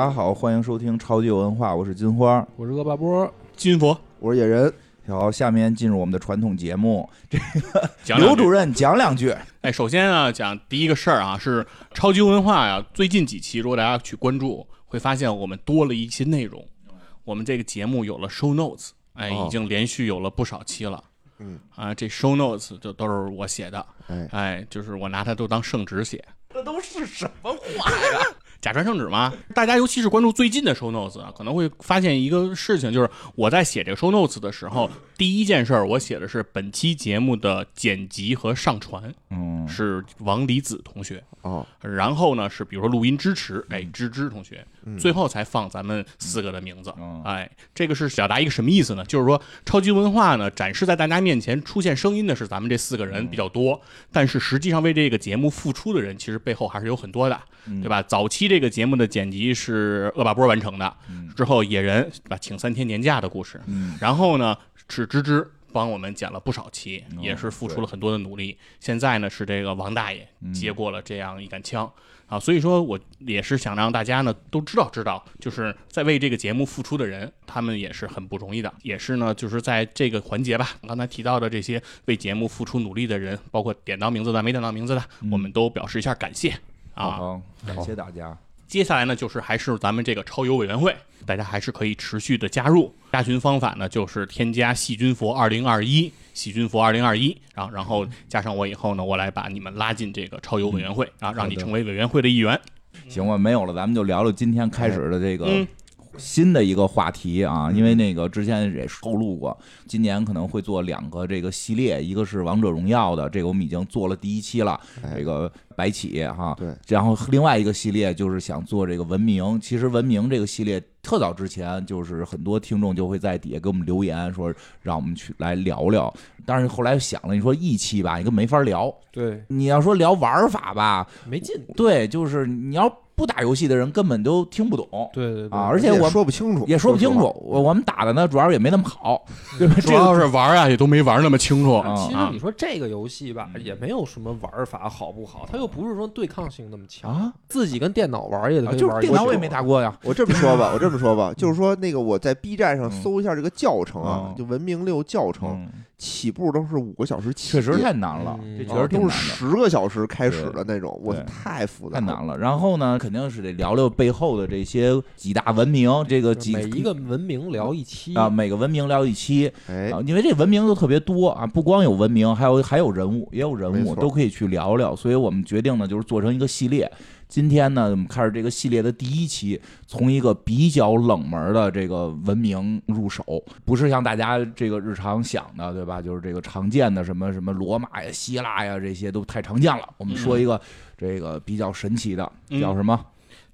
大家好，欢迎收听超级文化，我是金花。我是恶霸波，金佛我是野人，好，下面进入我们的传统节目，讲两句刘主任讲两句。哎，首先啊，讲第一个事儿啊，是超级文化呀。最近几期，如果大家去关注，会发现我们多了一些内容。我们这个节目有了 show notes，哎，哦已经连续有了不少期了。嗯啊，这 show notes 就都是我写的，哎，哎，就是我拿它都当圣旨写。这都是什么话呀？假传圣旨吗？大家尤其是关注最近的 show notes 啊，可能会发现一个事情，就是我在写这个 show notes 的时候，第一件事儿我写的是本期节目的剪辑和上传，嗯，是王离子同学。哦，然后呢是比如说录音支持，哎，芝芝同学，嗯最后才放咱们四个的名字。嗯哎，这个是表达一个什么意思呢？就是说超级文化呢展示在大家面前出现声音的是咱们这四个人比较多，但是实际上为这个节目付出的人其实背后还是有很多的，对吧？早期这个节目的剪辑是恶霸波完成的，之后野人对吧请三天年假的故事，嗯然后呢是芝芝。帮我们剪了不少期，哦也是付出了很多的努力。现在呢是这个王大爷嗯接过了这样一杆枪、啊，所以说我也是想让大家呢都知道知道，就是在为这个节目付出的人，他们也是很不容易的，也是呢就是在这个环节吧，刚才提到的这些为节目付出努力的人，包括点到名字的、没点到名字的，我们都表示一下感谢啊。感谢大家。接下来呢，就是还是咱们这个超游委员会，大家还是可以持续的加入。加群方法呢，就是添加细菌佛二零二一，细菌佛二零二一，然后然后加上我以后呢，我来把你们拉进这个超游委员会啊，让你成为委员会的一员。行吧，没有了，咱们就聊聊今天开始的这个嗯新的一个话题啊，因为那个之前也透露过，今年可能会做两个这个系列，一个是王者荣耀的，这个我们已经做了第一期了，哎这个白起哈，对，然后另外一个系列就是想做这个文明，其实文明这个系列特早之前就是很多听众就会在底下给我们留言说让我们去来聊聊，但是后来想了，你说一期吧，你根本没法聊，对，你要说聊玩法吧，没劲，对，就是你要不打游戏的人根本都听不懂。对对对。啊而且我说不清楚，也说不清楚，我我们打的呢，主要也没那么好，对。吧？主要是玩啊，也都没玩那么清楚。啊其实你说这个游戏吧，也没有什么玩法好不好，它又不是说对抗性那么强，啊，自己跟电脑玩也就是玩。电脑我也没打过呀。我这么说吧，我这么说吧，就是说那个我在 B 站上搜一下这个教程啊嗯，就文明六教程，嗯，起步都是五个小时起，确实太难了，嗯这确实都。是十个小时开始的那种，我对太复杂了，太难了，然后呢，肯定是得聊聊背后的这些几大文明，这个几每一个文明聊一期啊，每个文明聊一期哎啊，，因为这文明都特别多啊，不光有文明，还有还有人物，也有人物，都可以去聊聊。所以我们决定呢，就是做成一个系列。今天呢，我们开始这个系列的第一期，从一个比较冷门的这个文明入手，不是像大家这个日常想的，对吧？就是这个常见的什么什么罗马呀、希腊呀，这些都太常见了。我们说一个这个比较神奇的，嗯叫什么？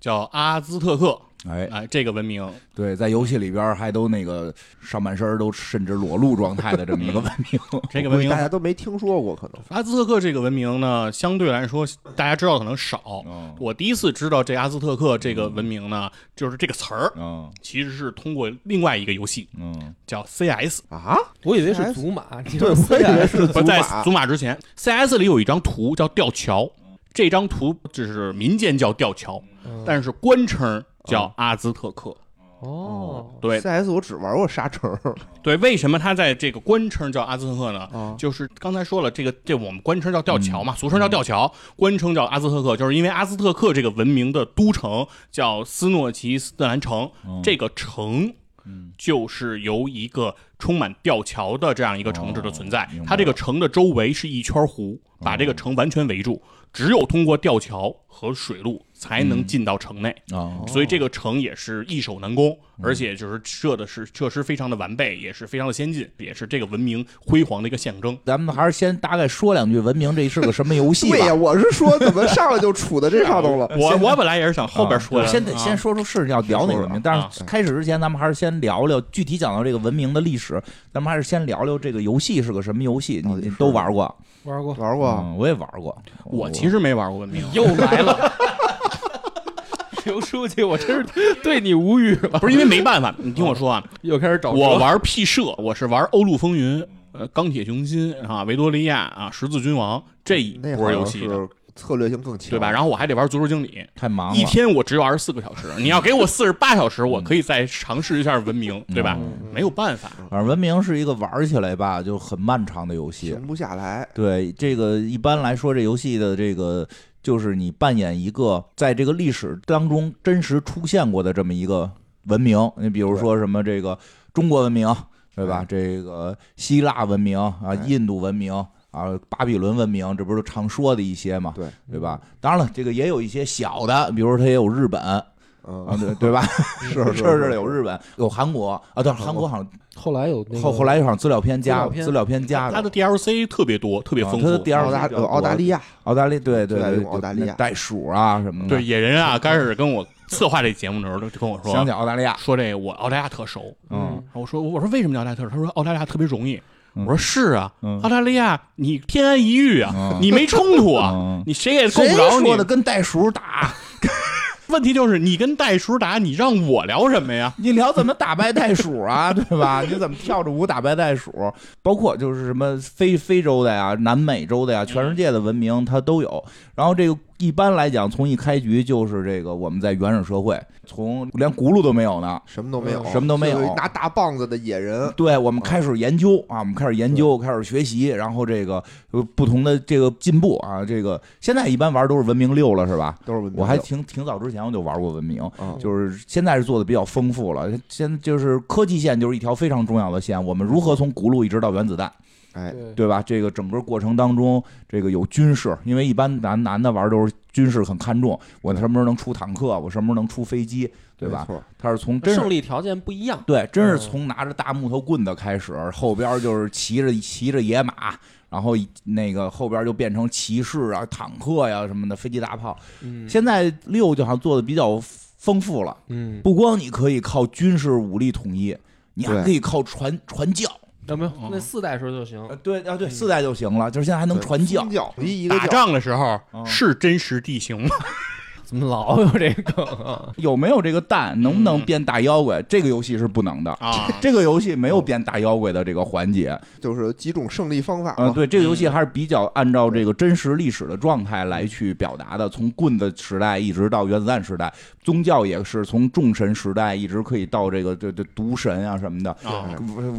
叫阿兹特克，哎，哎，这个文明对，在游戏里边还都那个上半身都甚至裸露状态的这么一个文明。这个文明大家都没听说过，可能阿兹特克这个文明呢，相对来说大家知道可能少。嗯我第一次知道这阿兹特克这个文明呢，就是这个词儿，嗯其实是通过另外一个游戏嗯叫 CS。啊，我以为是祖玛，对，我以为是祖玛祖玛之前，CS 里有一张图叫吊桥，这张图就是民间叫吊桥，嗯但是官称叫阿兹特克。哦，对。CS 我只玩过沙城。对，为什么它在这个官称叫阿兹特克呢？啊，就是刚才说了，这个这我们官称叫吊桥嘛，俗称叫吊桥，官称叫阿兹特克，就是因为阿兹特克这个文明的都城叫斯诺奇斯特兰城，嗯。这个城嗯。就是由一个充满吊桥的这样一个城市的存在。它这个城的周围是一圈湖，把这个城完全围住，只有通过吊桥和水路才能进到城内。啊所以这个城也是易守难攻，而且就是设的是设施非常的完备，也是非常的先进，也是这个文明辉煌的一个象征。咱们还是先大概说两句文明这是个什么游戏对呀，我是说怎么上来就杵在这上头了？我我本来也是想后边说的，先得啊先说出是要聊哪个文明，但啊是开始之前，咱们还是先聊聊具体讲到这个文明的历史。咱们还是先聊聊这个游戏是个什么游戏。你都玩过？玩过，玩过，嗯，我也玩过。我其实没玩过文明，又来了。刘书记，我真是对你无语了。不是因为没办法，你听我说啊，又开始找我玩 P 社，我是玩欧陆风云、呃钢铁雄心啊、维多利亚啊、十字君王这一波游戏的。策略性更强，对吧？然后我还得玩足球经理，太忙了，一天我只有二十四个小时，你要给我四十八小时，我可以再尝试一下文明，对吧？嗯没有办法，反正文明是一个玩起来吧就很漫长的游戏。停不下来。对这个一般来说，这游戏的这个就是你扮演一个在这个历史当中真实出现过的这么一个文明。你比如说什么这个中国文明，对吧？哎这个希腊文明啊，哎印度文明啊，巴比伦文明，这不是常说的一些嘛，对对吧？当然了，这个也有一些小的，比如说它也有日本啊，嗯，对对吧？是是是有日本，有韩国啊，但是韩国好像后来有那个后后来好像资料片加资料片加它的 DLC 特别多，特别丰富。啊它的第二澳大呃澳大利亚，澳大利对对对，澳大利亚袋鼠啊什么的，对，野人啊，刚开始跟我策划这节目的时候，就跟我说想起澳大利亚，说这个我澳大利亚特熟。嗯我说我说为什么叫澳大利亚特熟？他说澳大利亚特别容易。嗯我说是啊，嗯澳大利亚你天安一隅啊，嗯你没冲突啊，嗯你谁也够不着你说的。跟袋鼠打？问题就是你跟袋鼠打，你让我聊什么呀？你聊怎么打败袋鼠啊，对吧？你怎么跳着舞打败袋鼠？包括就是什么非非洲的呀、南美洲的呀，全世界的文明它都有。然后这个一般来讲，从一开局就是这个我们在原始社会，从连轱辘都没有呢。什么都没有，什么都没有拿大棒子的野人，对，我们开始研究啊，我们开始研究，开始学习，然后这个有不同的这个进步啊，这个现在一般玩都是文明六了，是吧？都是文明我还挺挺早之前我就玩过文明，啊，就是现在是做的比较丰富了。现就是科技线就是一条非常重要的线，我们如何从轱辘一直到原子弹，哎，对对吧？这个整个过程当中，这个有军事，因为一般男男的玩都是军事很看重，我什么时候能出坦克，我什么时候能出飞机，对吧他是从胜利条件不一样。对，真是嗯从拿着大木头棍子开始，后边就是骑着骑着野马，然后那个后边就变成骑士啊、坦克呀、什么的飞机大炮。嗯现在六就好像做的比较丰富了，嗯，不光你可以靠军事武力统一，你还可以靠传传教。有没有哦那四代时候就行呃，？对啊，对，嗯四代就行了，就是现在还能传教宗。教一一个打教仗的时候嗯是真实地形吗？怎么老有这个啊？有没有这个蛋？能不能嗯变大妖怪？这个游戏是不能的。啊，这个游戏没有变大妖怪的这个环节，就是几种胜利方法嗯，对，这个游戏还是比较按照这个真实历史的状态来去表达的，从棍子时代一直到原子弹时代，宗教也是从众神时代一直可以到这个这这毒神啊什么的，啊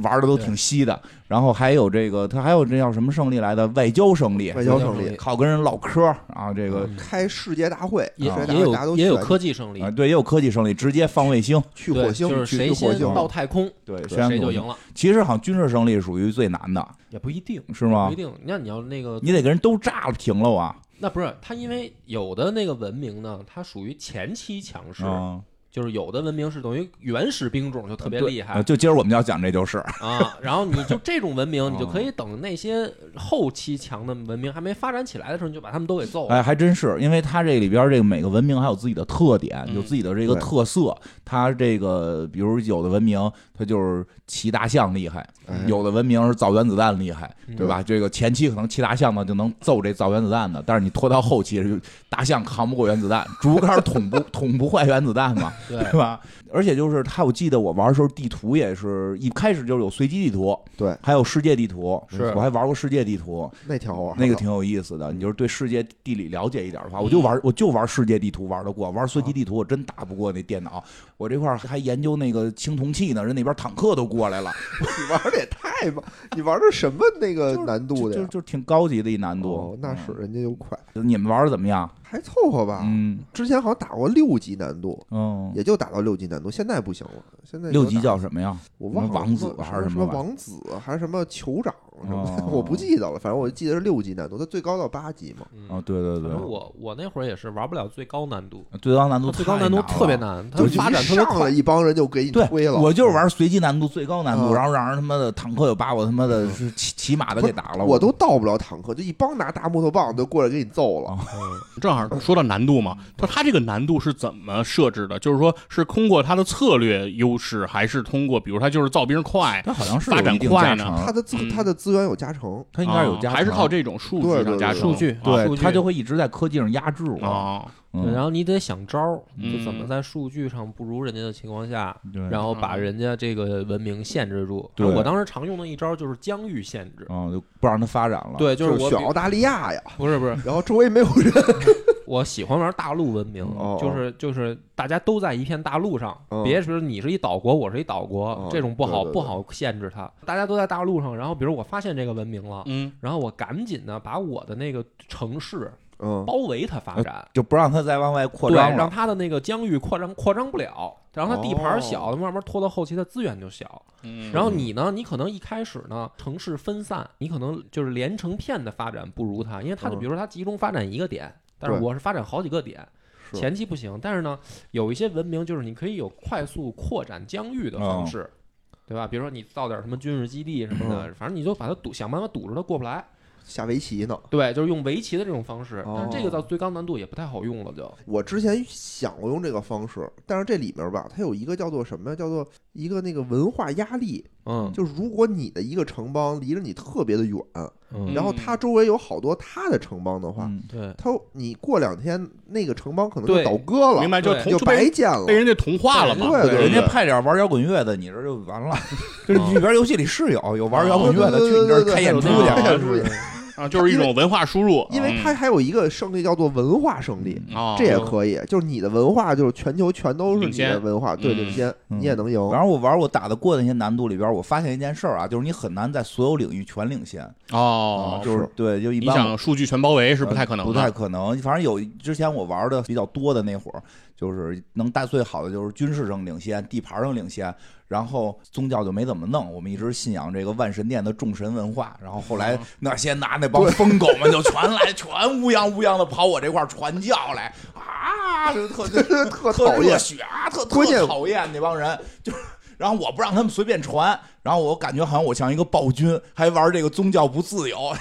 玩的都挺稀的。然后还有这个，它还有这叫什么胜利来的？外交胜利，外交胜利，靠跟人唠嗑啊，这个开世界大会，也也有也有科技胜利啊，，对，也有科技胜利，直接放卫星，去火星，就是谁去去火星，先到太空，对，谁就赢了，其实好像军事胜利属于最难的，也不一定，是吗不一？定。那你要那个，你得给人都炸了停了啊！那不是他，因为有的那个文明呢，它属于前期强势，嗯，就是有的文明是等于原始兵种就特别厉害呃就今儿我们要讲这就是，啊，然后你就这种文明，你就哦可以等那些后期强的文明还没发展起来的时候，你就把他们都给揍了。哎，还真是，因为它这里边这个每个文明还有自己的特点，嗯有自己的这个特色。它这个比如有的文明，它就是骑大象厉害；哎有的文明是造原子弹厉害，嗯对吧？这个前期可能骑大象呢就能揍这造原子弹的，但是你拖到后期，大象扛不过原子弹，竹竿捅不捅不坏原子弹嘛，对吧？而且就是它，我记得我玩的时候，地图也是一开始就是有随机地图，对，还有世界地图，是我还玩过世界地图，那挺好玩，那个挺有意思的。你就是对世界地理了解一点的话，我就玩我就玩世界地图玩得过，玩随机地图我真打不过那电脑。我这块儿还研究那个青铜器呢，人那边坦克都过来了，你玩的也太棒，你玩的什么那个难度的呀？就就就挺高级的一难度哦。，那是人家又快，嗯你们玩的怎么样？还凑合吧。嗯之前好像打过六级难度，嗯，也就打到六级难度，现在不行了。现在六级叫什么呀？我忘了王子还是什么王子还是什么酋长什么，哦 我不记得了。反正我记得是六级难度，它最高到八级嘛。啊哦，对对对反正，我我那会儿也是玩不了最高难度，最高难度最高难度特别。难，它就发展特别快上来。一帮人就给你推，了。我就是玩随机难度最高难度，嗯然后让人他妈的坦克又把我他妈的是骑骑马的给打了，我都到不了坦克，就一帮拿大木头棒就过来给你揍了。嗯正好说到难度嘛，他这个难度是怎么设置的？就是说是通过它的策略优势，还是通过比如它就是造兵快，它好像是发展快呢加成它的资嗯它的资源有加成，它应该有啊加成，还是靠这种数据上加成数据啊数据对它就会一直在科技上压制我。然后你得想招儿，嗯就怎么在数据上不如人家的情况下，对，然后把嗯人家这个文明限制住。对我当时常用的一招就是疆域限制。嗯，就不让它发展了。对，就是我比选澳大利亚呀，不是不是，然后周围没有人，我喜欢玩大陆文明，哦就是就是大家都在一片大陆上，嗯别说你是一岛国，我是一岛国，哦这种不好不好限制它。大家都在大陆上，然后比如我发现这个文明了，嗯然后我赶紧的把我的那个城市嗯包围它发展。就不让它再往外扩对，张对。让它的那个疆域扩张扩张不了，然后它地盘小，哦慢慢拖到后期，它资源就小。嗯，然后你呢，你可能一开始呢，城市分散，你可能就是连成片的发展不如它，因为它就嗯比如说它集中发展一个点，但是我是发展好几个点，前期不行。但是呢，有一些文明就是你可以有快速扩展疆域的方式，对吧？比如说你造点什么军事基地什么的，反正你就把它堵，想办法堵着它过不来。下围棋呢。对，就是用围棋的这种方式，但这个哦到最高难度也不太好用了，就我之前想过用这个方式，但是这里面吧，它有一个叫做什么呀？叫做一个那个文化压力，嗯，就是如果你的一个城邦离着你特别的远，嗯然后它周围有好多它的城邦的话，嗯，对。它你过两天那个城邦可能就倒戈了，明白就就白建了被。人家同化了嘛，对对人家派点玩摇滚乐的，你这就完了。就是哦里边游戏里是有有玩摇滚乐的，去你这儿对对对开演出去。啊，就是一种文化输入，因为它还有一个胜利叫做文化胜利，这也可以，就是你的文化就是全球全都是你的文化，对，嗯领先，嗯你也能赢。然后我玩我打得过的那些难度里边，我发现一件事儿啊，就是你很难在所有领域全领先。哦啊，就是是对，就一你般想数据全包围是不太可能的，不太可能。反正有之前我玩的比较多的那会儿，就是能带最好的就是军事上领先，地盘上领先，然后宗教就没怎么弄。我们一直信仰这个万神殿的众神文化，然后后来哦那些拿那帮疯狗们就全来，全乌泱乌泱的跑我这块传教来啊，就特 特特特热血啊，特特讨厌那帮人，就。然后我不让他们随便传，然后我感觉好像我像一个暴君，还玩这个宗教不自由。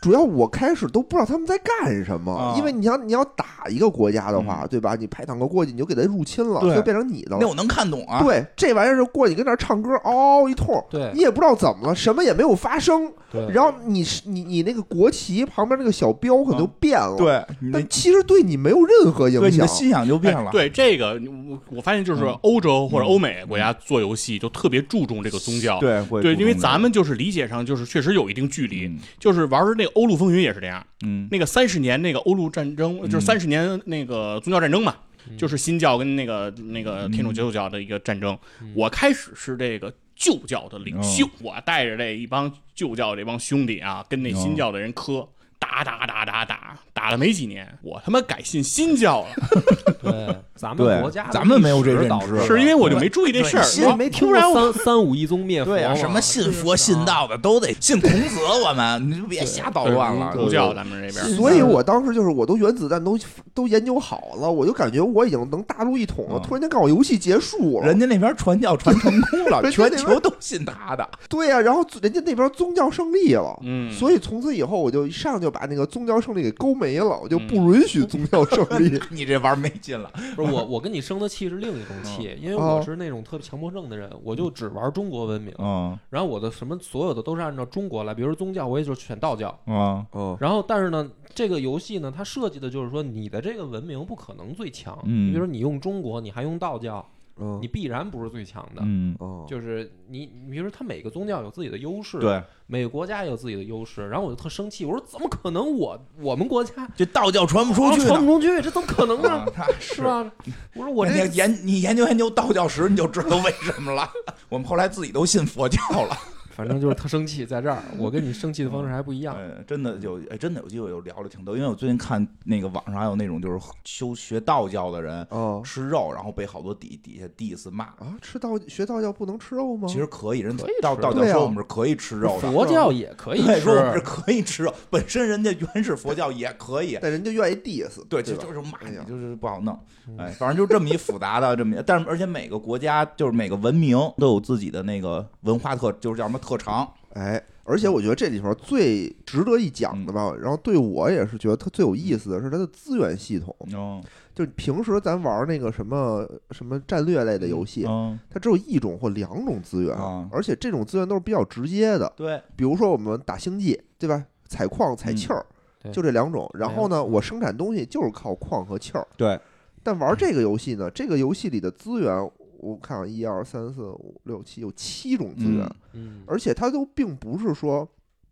主要我开始都不知道他们在干什么，啊因为你要你要打一个国家的话，对吧？你派坦克过去，你就给他入侵了，对就变成你的了。那我能看懂啊。对，这玩意儿是过去跟那儿唱歌，嗷嗷一通，对你也不知道怎么了，什么也没有发生。对，然后你是你你那个国旗旁边那个小标可能就变了，，对，但其实对你没有任何影响。对你的信仰就变了。哎对这个，我我发现就是嗯。欧洲或者欧美国家做游戏就特别注重这个宗教。对会对，因为咱们就是理解上就是确实有一定距离，嗯。就是玩那个欧陆风云也是这样。嗯。那个三十年那个欧陆战争，就是嗯三十年那个宗教战争嘛，嗯。就是新教跟那个那个天主基督教的一个战争。嗯。我开始是这个旧教的领袖，哦我带着这一帮旧教这帮兄弟啊，跟那新教的人磕。打打打打打打了没几年，我他妈改信新教了，对，咱们国家咱们没有这认知是因为我就没注意这事儿。没听过突然三三五一宗灭佛对呀、什么信佛信道的都得信孔子，我们你就别瞎捣乱了。儒教咱们这边所以我当时就是，我都原子弹都都研究好了，我就感觉我已经能大陆一统了。嗯突然间告诉我游戏结束了，人家那边传教传成功了，全球都信他的。对呀、然后人家那边宗教胜利了。嗯，所以从此以后，我就一上就把那个宗教胜利给勾没了，我就嗯不允许宗教胜利。你这玩意儿没劲了。不是我，我跟你生的气是另一种气，因为哦我是那种特别强迫症的人，我就只玩中国文明，嗯然后我的什么所有的都是按照中国来，比如说宗教，我也就选道教。嗯哦，然后，但是呢，这个游戏呢，它设计的就是说，你的这个文明不可能最强。嗯你比如说你用中国，你还用道教，嗯你必然不是最强的。嗯，哦，就是你，你比如说，他每个宗教有自己的优势，，对，每个国家也有自己的优势。然后我就特生气，我说怎么可能我我们国家这道教传不出去呢。传不出去，这怎么可能呢？啊是？吧？我说我这你研你研究研究道教史，你就知道为什么了。我们后来自己都信佛教了。反正就是特生气，在这儿，我跟你生气的方式还不一样。嗯，真的有，哎，真的有机会有聊了挺多，因为我最近看那个网上还有那种就是修学道教的人哦吃肉，然后被好多底底下 diss 骂。啊，吃道学道教不能吃肉吗？其实可以，人道道教说我们是可以吃肉的，佛教也可以吃，说我们是，可以吃肉，本身人家原始佛教也可以。但人家愿意 diss，对，对就就是骂你，就是不好弄，嗯哎，反正就这么一复杂的这么，但是而且每个国家就是每个文明都有自己的那个文化特，就是叫什么特长，哎，而且我觉得这里头最值得一讲的吧，然后对我也是觉得它最有意思的是它的资源系统。嗯就平时咱玩那个什么什么战略类的游戏，嗯，它只有一种或两种资源，啊而且这种资源都是比较直接的。对，比如说我们打星际，对吧？采矿、采气儿，对就这两种。然后呢，我生产东西就是靠矿和气儿。对，但玩这个游戏呢，这个游戏里的资源，我看了，一二三四五六七，有七种资源，嗯，而且它都并不是说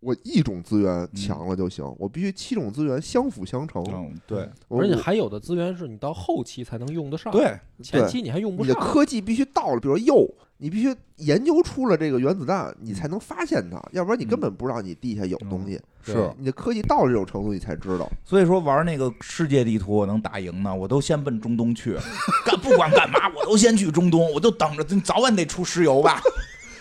我一种资源强了就行，我必须七种资源相辅相成。嗯对而且还有的资源是你到后期才能用得上，，对，前期你还用不你的。科技必须到了，比如说铀，你必须研究出了这个原子弹，你才能发现它，要不然你根本不知道你地下有东西。是。你的科技到了这种程度，你才知道。所以说玩那个世界地图我能打赢呢，我都先奔中东去，干不管干嘛我都先去中东，我就等着早晚得出石油吧。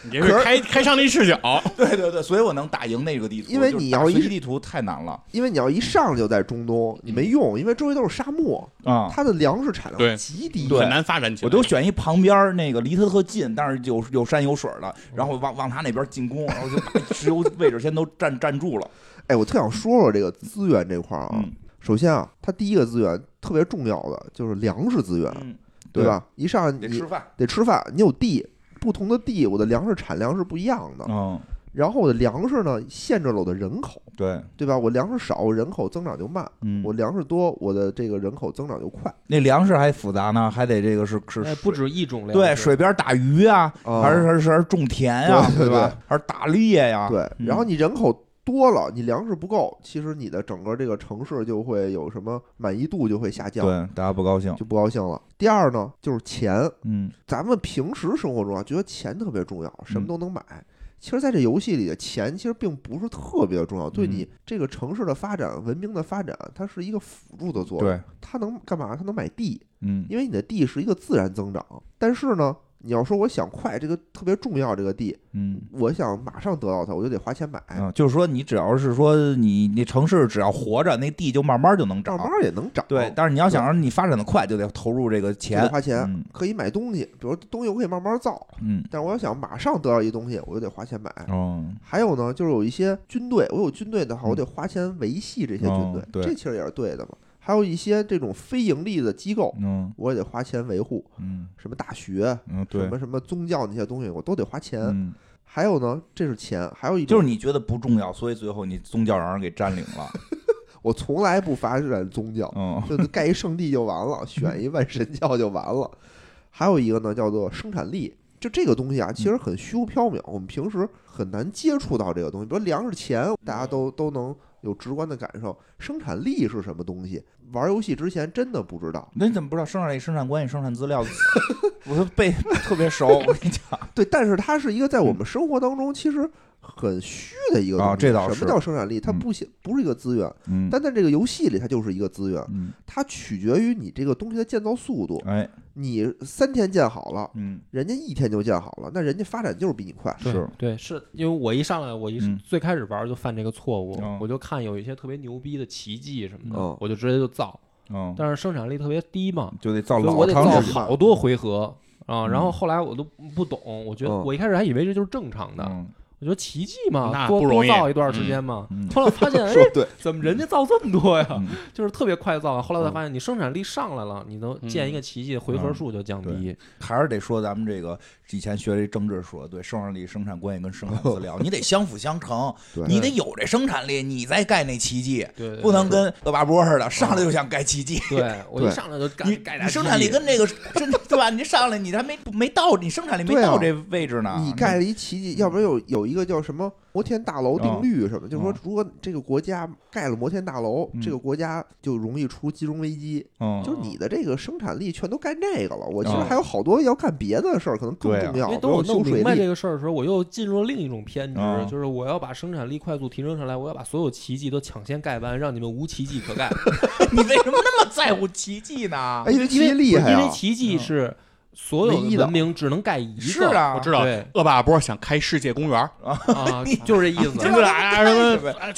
你这是开开上帝视角，对对对，所以我能打赢那个地图，因为你要一地图太难了因为你要一上就在中东，你没用，因为周围都是沙漠，啊。它的粮食产对量极低。很难发展起来。我都选一旁边儿那个离它特近，但是有有山有水的，然后往往它那边进攻，然后就把石油位置先都占占住了。哎，我特想说说这个资源这块儿啊。嗯首先啊，它第一个资源特别重要的就是粮食资源，嗯，对吧？一上你得吃饭。得吃饭，你有地，不同的地，我的粮食产量是不一样的。嗯，然后我的粮食呢，限制了我的人口，对，对吧？我粮食少，我人口增长就慢；嗯，我粮食多，我的这个人口增长就快。那粮食还复杂呢，还得这个是是哎，不止一种粮对水边打鱼啊，啊还是还是还是种田呀，对对吧？还是打猎呀？对，嗯然后你人口多了，你粮食不够，其实你的整个这个城市就会有什么满意度就会下降，对大家不高兴。就不高兴了。第二呢，就是钱，嗯，咱们平时生活中啊，觉得钱特别重要，什么嗯都能买。其实，在这游戏里的钱其实并不是特别重要，对嗯你这个城市的发展、文明的发展，它是一个辅助的作用。对，它能干嘛？它能买地，嗯，因为你的地是一个自然增长。但是呢，你要说我想快，这个特别重要，这个地，嗯。我想马上得到它，我就得花钱买，啊，就是说，你只要是说你那城市只要活着，那地就慢慢就能涨。慢慢也能涨。对，但是你要想让你发展的快，就得投入这个钱得。花钱，嗯可以买东西，比如东西我可以慢慢造，嗯，但是我要想马上得到一东西，我就得花钱买。哦，还有呢，就是有一些军队，我有军队的话，嗯我得花钱维系这些军队哦，对这其实也是对的嘛。还有一些这种非盈利的机构，嗯我也得花钱维护，嗯什么大学、嗯，什，么什么宗教那些东西，我都得花钱。嗯，还有呢，这是钱，还有一就是你觉得不重要，所以最后你宗教让人给占领了。我从来不发展宗教，嗯就盖一圣地就完了，选一万神教就完了。还有一个呢，叫做生产力。就这个东西啊，其实很虚无缥缈，我们平时很难接触到这个东西。比如粮食钱，大家都都能有直观的感受。生产力是什么东西？玩游戏之前真的不知道。那你怎么不知道生产力、生产关系、生产资料？我都背特别熟，我跟你讲。对，但是它是一个在我们生活当中其实很虚的一个东西。啊这倒是什么叫生产力？它嗯不显不是一个资源，嗯但在这个游戏里，它就是一个资源。嗯，它取决于你这个东西的建造速度。哎，你三天建好了，嗯人家一天就建好了，那人家发展就是比你快。对是对，是因为我一上来，我一嗯最开始玩就犯这个错误哦，我就看有一些特别牛逼的奇迹什么嗯的，我就直接就造，嗯，但是生产力特别低嘛，就得造老得造长时间。好多回合啊。然后嗯后来我都不懂，我觉得嗯我一开始还以为这就是正常的，嗯我觉得奇迹嘛，多那不容易多造一段时间嘛嗯嗯。后来我发现，哎，对，怎么人家造这么多呀？嗯就是特别快造。后来我才发现，你生产力上来了，你能嗯建一个奇迹，回合数就降低。嗯还是得说咱们这个以前学这政治说的对，生产力、生产关系跟生产资料，你得相辅相成，你得有这生产力，你再盖那奇迹，对，对不能跟恶霸波似的，上来就想盖奇迹。对 我一上来就盖盖生产力跟那个真对吧？你上来你还没没到，你生产力没到这位置呢。你盖了一奇迹，要不然有有一个叫什么摩天大楼定律什么，就是说嗯如果这个国家盖了摩天大楼，嗯这个国家就容易出金融危机。嗯，就是你的这个生产力全都干这个了，我其实嗯还有好多要干别的事儿，可能更重要。因为等我弄明白这，个事儿的时候，我又进入了另一种偏执，啊就是我要把生产力快速提升上来，我要把所有奇迹都抢先盖完，让你们无奇迹可盖。你为什么那么在乎奇迹呢哎，？因为奇迹因为厉害啊！因为奇迹是所有的文明只能盖一个。是啊，我知道恶霸波想开世界公园，啊，就是这意思。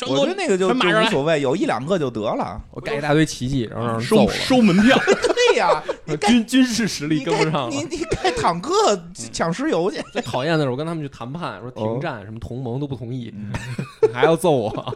我觉得那个就就无所谓，有一两个就得了。我盖一大堆奇迹，然后让人收揍了。收门票，对呀，军军事实力跟不上你。你开坦克抢石油去。最讨厌的是我跟他们去谈判，说停战，什么同盟都不同意，还要揍我，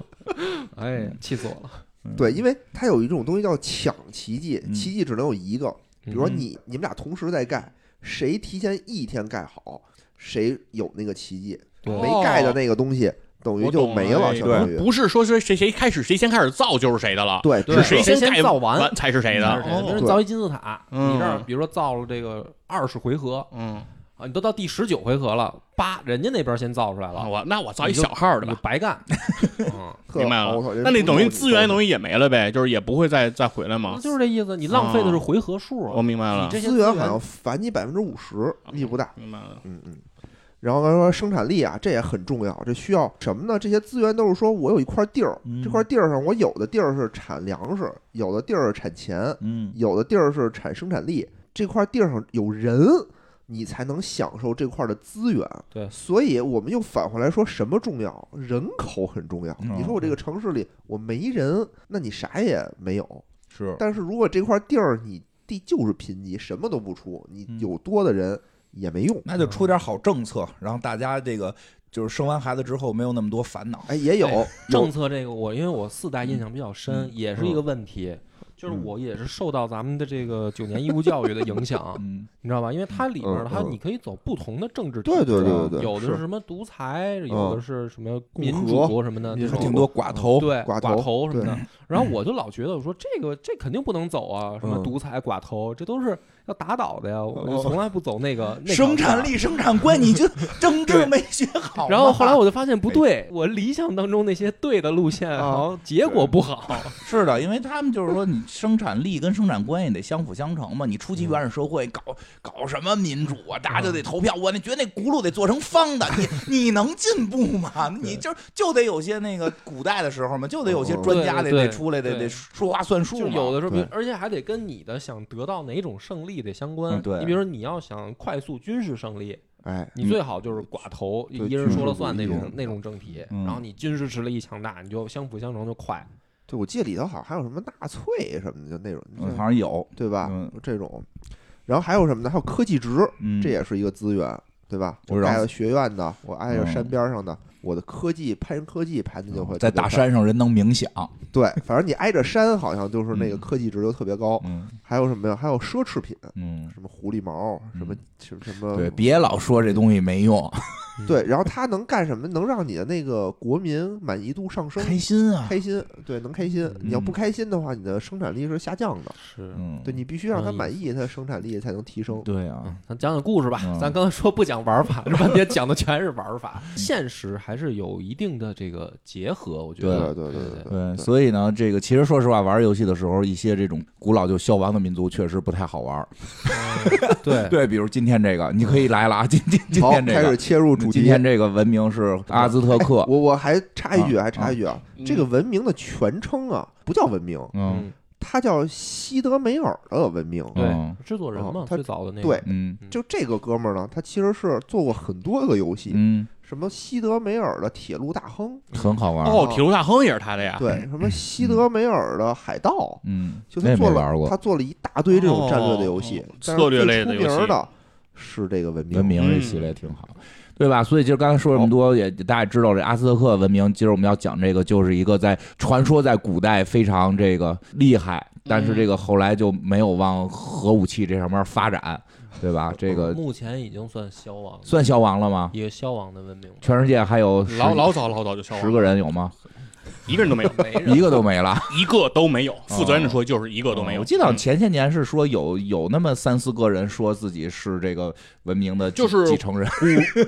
哎，气死我了。对，因为它有一种东西叫抢奇迹，嗯奇迹只能有一个，比如说嗯你你们俩同时在盖，谁提前一天盖好，谁有那个奇迹，对没盖的那个东西等于就没了，哎相当于不是说谁谁谁开始谁先开始造就是谁的了，对，是谁谁先盖造完完才是谁的是。谁的？比如造一金字塔，嗯你这儿比如说造了这个二十回合嗯，啊，你都到第十九回合了，叭，人家那边先造出来啊了，我那我造一小号的吧，就白干。嗯，明白了那你等于资源等于于也没了呗，就是也不会再再回来吗那？就是这意思，你浪费的是回合数啊。我明白了你，这些资源好像返你百分之五十，力不大。明白了。嗯嗯。然后他说生产力啊，这也很重要，这需要什么呢？这些资源都是说我有一块地儿，嗯这块地儿上我有的地儿是产粮食，有的地儿产钱，嗯有的地儿是产生产力，这块地儿上有人，你才能享受这块的资源。对所以我们又返回来说什么重要？人口很重要。嗯你说我这个城市里我没人，那你啥也没有。是但是如果这块地儿你地就是贫瘠，什么都不出，你嗯有多的人也没用。那就出点好政策，然后大家这个就是生完孩子之后没有那么多烦恼。哎，也有政策这个我因为我四代印象比较深，嗯也是一个问题。就是嗯。我也是受到咱们的这个九年义务教育的影响，嗯。你知道吧？因为它里面它你可以走不同的政治体对对制对对对，有的是是。什么独裁，有的是什么民主什么的，民主这种挺多寡头，对寡寡头什么的。然后我就老觉得，我说这个这肯定不能走啊，什么嗯。独裁寡头，这都是要打倒的呀。我就从来不走那个那生产力、生产观，你就 政治没学好。然后后来我就发现不对，我理想当中那些对的路线，啊好像结果不好。是的，因为他们就是说，你生产力跟生产关系得相辅相成嘛。你初级原始社会搞搞什么民主啊，大家就得投票。我那觉得那轱辘得做成方的，你 你能进步吗？你就就得有些那个古代的时候嘛，就得有些专家得得出来，得得说话算数嘛。有的时候，而且还得跟你的想得到哪种胜利得相关。嗯对你比如说你要想快速军事胜利，哎，你最好就是寡头，一人说了算那种那种政体。嗯然后你军事实力一强大，你就相辅相成就快。对我记得里头好像还有什么纳粹什么的，就那种，嗯好像有，对吧嗯？这种，然后还有什么呢？还有科技值，嗯，这也是一个资源，对吧？我知道我盖了学院的，我挨着嗯山边上的，我的科技攀升科技盘的就会在大。山上人能冥想，对，反正你挨着山，好像就是那个嗯科技值就特别高。嗯还有什么呀？还有奢侈品，嗯，什么狐狸毛，什么什么什么，对，别老说这东西没用，对。然后它能干什么？能让你的那个国民满意度上升，开心啊，开心，对，能开心。你要不嗯开心的话，你的生产力是下降的。是嗯，对你必须让他嗯满意，他的生产力才能提升。对啊，咱讲讲故事吧。嗯咱刚才说不讲玩法，这半天讲的全是玩法。现实还是有一定的这个结合，我觉得。对对对对，所以呢，这个其实说实话，玩游戏的时候，一些这种古老就消亡的民族确实不太好玩。对 对，比如今天这个，你可以来了啊！今今今，天这个，开始切入主题。今天这个文明是阿兹特克哎，我我还插一句，啊还插一句啊，嗯这个文明的全称啊，不叫文明，嗯嗯，它叫西德梅尔的文明。对嗯，制作人嘛最早的那个。对嗯就这个哥们儿呢，他其实是做过很多个游戏，嗯，什么西德梅尔的铁路大亨，很好玩。哦，铁路大亨也是他的呀。对，什么西德梅尔的海盗，嗯，就他做了，玩过他做了一大堆这种战略的游戏策略类的游戏出名的是这个文明。文明这系列挺好。对吧？所以就刚才说这么多，也大家也知道这阿斯特克文明。今儿我们要讲这个，就是一个在传说在古代非常这个厉害，但是这个后来就没有往核武器这上面发展，对吧？这个目前已经算消亡，算消亡了吗？一个消亡的文明，全世界还有老老早老早就消亡了，十个人有吗？一个人都没有，没一个都没了。一个都没有。负责任的说，就是一个都没有。我记得好像嗯前些年是说有有那么三四个人说自己是这个文明的继就是继承人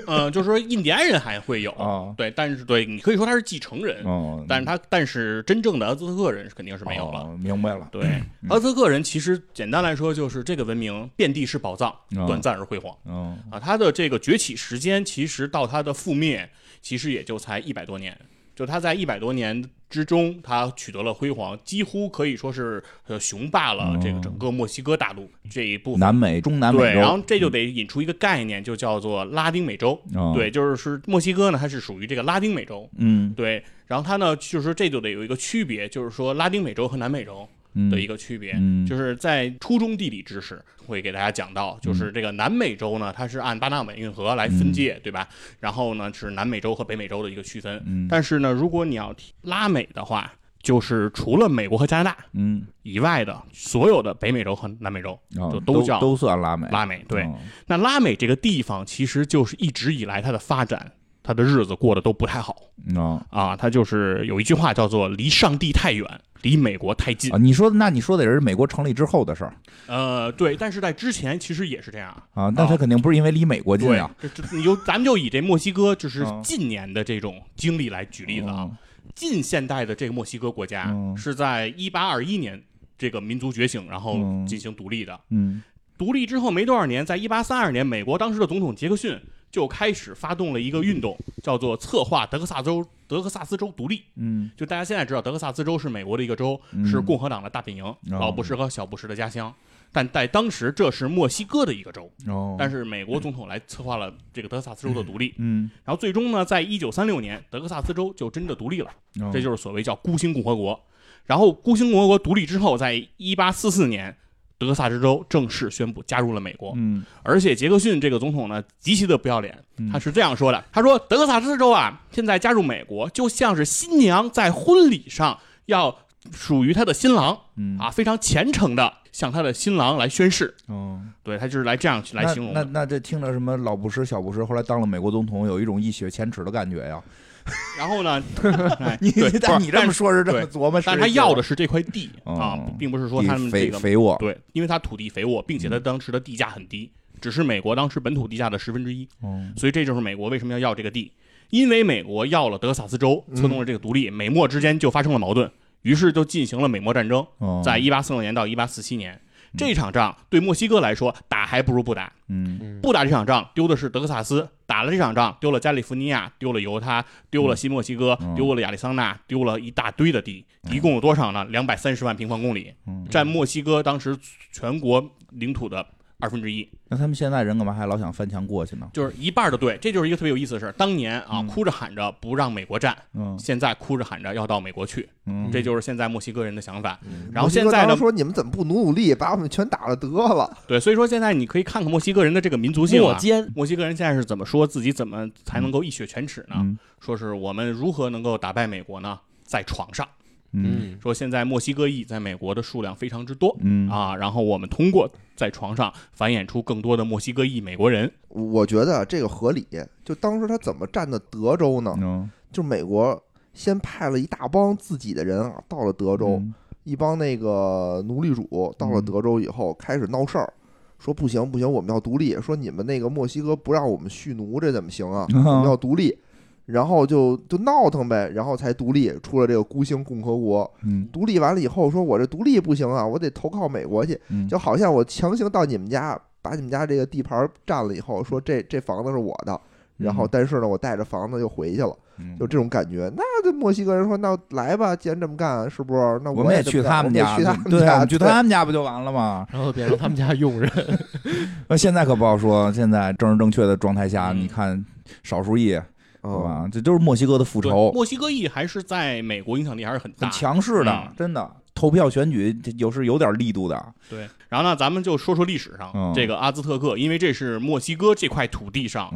嗯，就是说印第安人还会有，啊，对，但是对你可以说他是继承人，嗯，但是他但是真正的阿兹特克人是肯定是没有了。哦明白了。对，阿兹特克人其实简单来说就是这个文明遍地是宝藏，嗯短暂而辉煌嗯啊。他的这个崛起时间其实到他的覆灭，其实也就才一百多年。就他在一百多年之中，他取得了辉煌，几乎可以说是呃雄霸了这个整个墨西哥大陆这一部分。南美、中南美对，洲，然后这就得引出一个概念，就叫做拉丁美洲。嗯对，就是是墨西哥呢，它是属于这个拉丁美洲。嗯对，然后它呢，就是这就得有一个区别，就是说拉丁美洲和南美洲。嗯的一个区别。嗯就是在初中地理知识会给大家讲到，就是这个南美洲呢，它是按巴拿马运河来分界，对吧？然后呢是南美洲和北美洲的一个区分。嗯但是呢，如果你要提拉美的话，就是除了美国和加拿大嗯，以外的所有的北美洲和南美洲都叫都算拉美，拉美。对，哦那拉美这个地方其实就是一直以来它的发展，它的日子过得都不太好哦啊。他就是有一句话叫做“离上帝太远，离美国太近啊，你说那你说的也是美国成立之后的事儿”。呃，对，但是在之前其实也是这样。啊，那他肯定不是因为离美国近对啊，，这这你就咱们就以这墨西哥就是嗯近年的这种经历来举例子啊。嗯近现代的这个墨西哥国家嗯是在一八二一年这个民族觉醒，然后嗯进行独立的。嗯独立之后没多少年，在一八三二年，美国当时的总统杰克逊就开始发动了一个运动，叫做策划德克萨州德克萨斯州独立。嗯就大家现在知道，德克萨斯州是美国的一个州，嗯是共和党的大本营，老布什和小布什的家乡。但在当时，这是墨西哥的一个州，哦，但是美国总统来策划了这个德克萨斯州的独立。嗯，然后最终呢，在一九三六年，德克萨斯州就真的独立了，哦这就是所谓叫孤星共和国。然后孤星共和国独立之后，在一八四四年，德克萨斯州正式宣布加入了美国。嗯而且杰克逊这个总统呢，极其的不要脸嗯，他是这样说的：“他说德克萨斯州啊，现在加入美国，就像是新娘在婚礼上要属于她的新郎嗯啊，非常虔诚的向她的新郎来宣誓。哦，对他就是来这样来形容的。那那这听着什么老布什、小布什，后来当了美国总统，有一种一雪前耻的感觉呀。然后呢，哎你，但你这么说是这么琢磨，但是他要的是这块地啊哦，并不是说他们这个肥肥沃，对，因为他土地肥沃，并且他当时的地价很低，只是美国当时本土地价的十分之一。哦所以这就是美国为什么要要这个地，因为美国要了德克萨斯州，策动了这个独立，美墨之间就发生了矛盾，于是就进行了美墨战争，哦，在一八四六年到一八四七年。这场仗对墨西哥来说打还不如不打，嗯不打这场仗丢的是德克萨斯，打了这场仗丢了加利福尼亚，丢了犹他，丢了新墨西哥嗯，丢了亚利桑那，丢了一大堆的地，一共有多少呢？两百三十万平方公里，嗯，占墨西哥当时全国领土的二分之一。那他们现在人干嘛还老想翻墙过去呢？就是一半的队，这就是一个特别有意思的事儿。当年啊，嗯哭着喊着不让美国站，嗯现在哭着喊着要到美国去，嗯，这就是现在墨西哥人的想法。嗯然后现在呢说你们怎么不努努力，把我们全打了得了？对，所以说现在你可以看看墨西哥人的这个民族性啊。墨奸，墨西哥人现在是怎么说自己怎么才能够一雪前耻呢？嗯说是我们如何能够打败美国呢？在床上，嗯说现在墨西哥裔在美国的数量非常之多嗯啊，然后我们通过在床上繁衍出更多的墨西哥裔美国人。我觉得这个合理。就当时他怎么占的德州呢？嗯，就美国先派了一大帮自己的人啊，到了德州，嗯一帮那个奴隶主到了德州以后，开始闹事儿，说不行不行，我们要独立，说你们那个墨西哥不让我们蓄奴，这怎么行啊？我嗯们要独立，然后就就闹腾呗，然后才独立，出了这个孤星共和国。嗯独立完了以后，说我这独立不行啊，我得投靠美国去，嗯，就好像我强行到你们家，把你们家这个地盘占了以后，说这这房子是我的，然后但是呢，我带着房子又回去了。嗯就这种感觉。那这墨西哥人说：“那来吧，既然这么干，是不是？那我们也去他们家，去他们对，家，去他们家不就完了吗？然后变成他们家佣人。那现在可不好说，现在政治正确的状态下，嗯你看少数裔，吧？这都是墨西哥的复仇，墨西哥裔还是在美国影响力还是很大很强势的嗯，真的。投票选举这有是有点力度的，对，然后呢，咱们就说说历史上、嗯这个阿兹特克，因为这是墨西哥这块土地上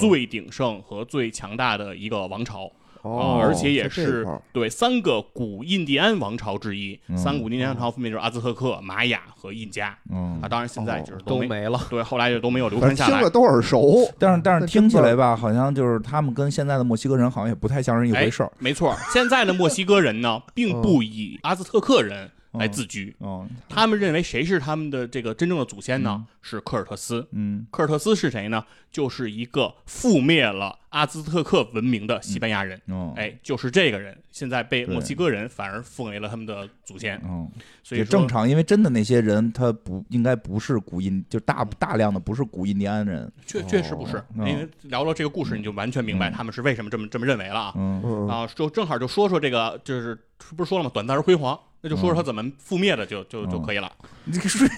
最鼎盛和最强大的一个王朝。哦，而且也是对三个古印第安王朝之一。嗯三古印第安王朝分别就是阿兹特克、玛雅和印加嗯啊，。当然现在就是没,、都没了，对，后来就都没有流传下来听着。都耳熟。但是但是听起来吧，好像就是他们跟现在的墨西哥人好像也不太像是一回事儿。没错，现在的墨西哥人呢，并不以阿兹特克人来自居，哦，他们认为谁是他们的这个真正的祖先呢？是科尔特斯。嗯。科尔特斯是谁呢？就是一个覆灭了阿兹特克文明的西班牙人。哦，哎，就是这个人，现在被墨西哥人反而奉为了他们的祖先，嗯，所以正常，因为真的那些人他不应该不是古印，就大大量的不是古印第安人。确确实不是，哦。因为聊了这个故事，你就完全明白嗯。他们是为什么这么这么认为了啊。嗯。嗯，啊，就正好就说说这个，就是不是说了吗？短暂而辉煌那就说说他怎么覆灭的就就就可以了。你说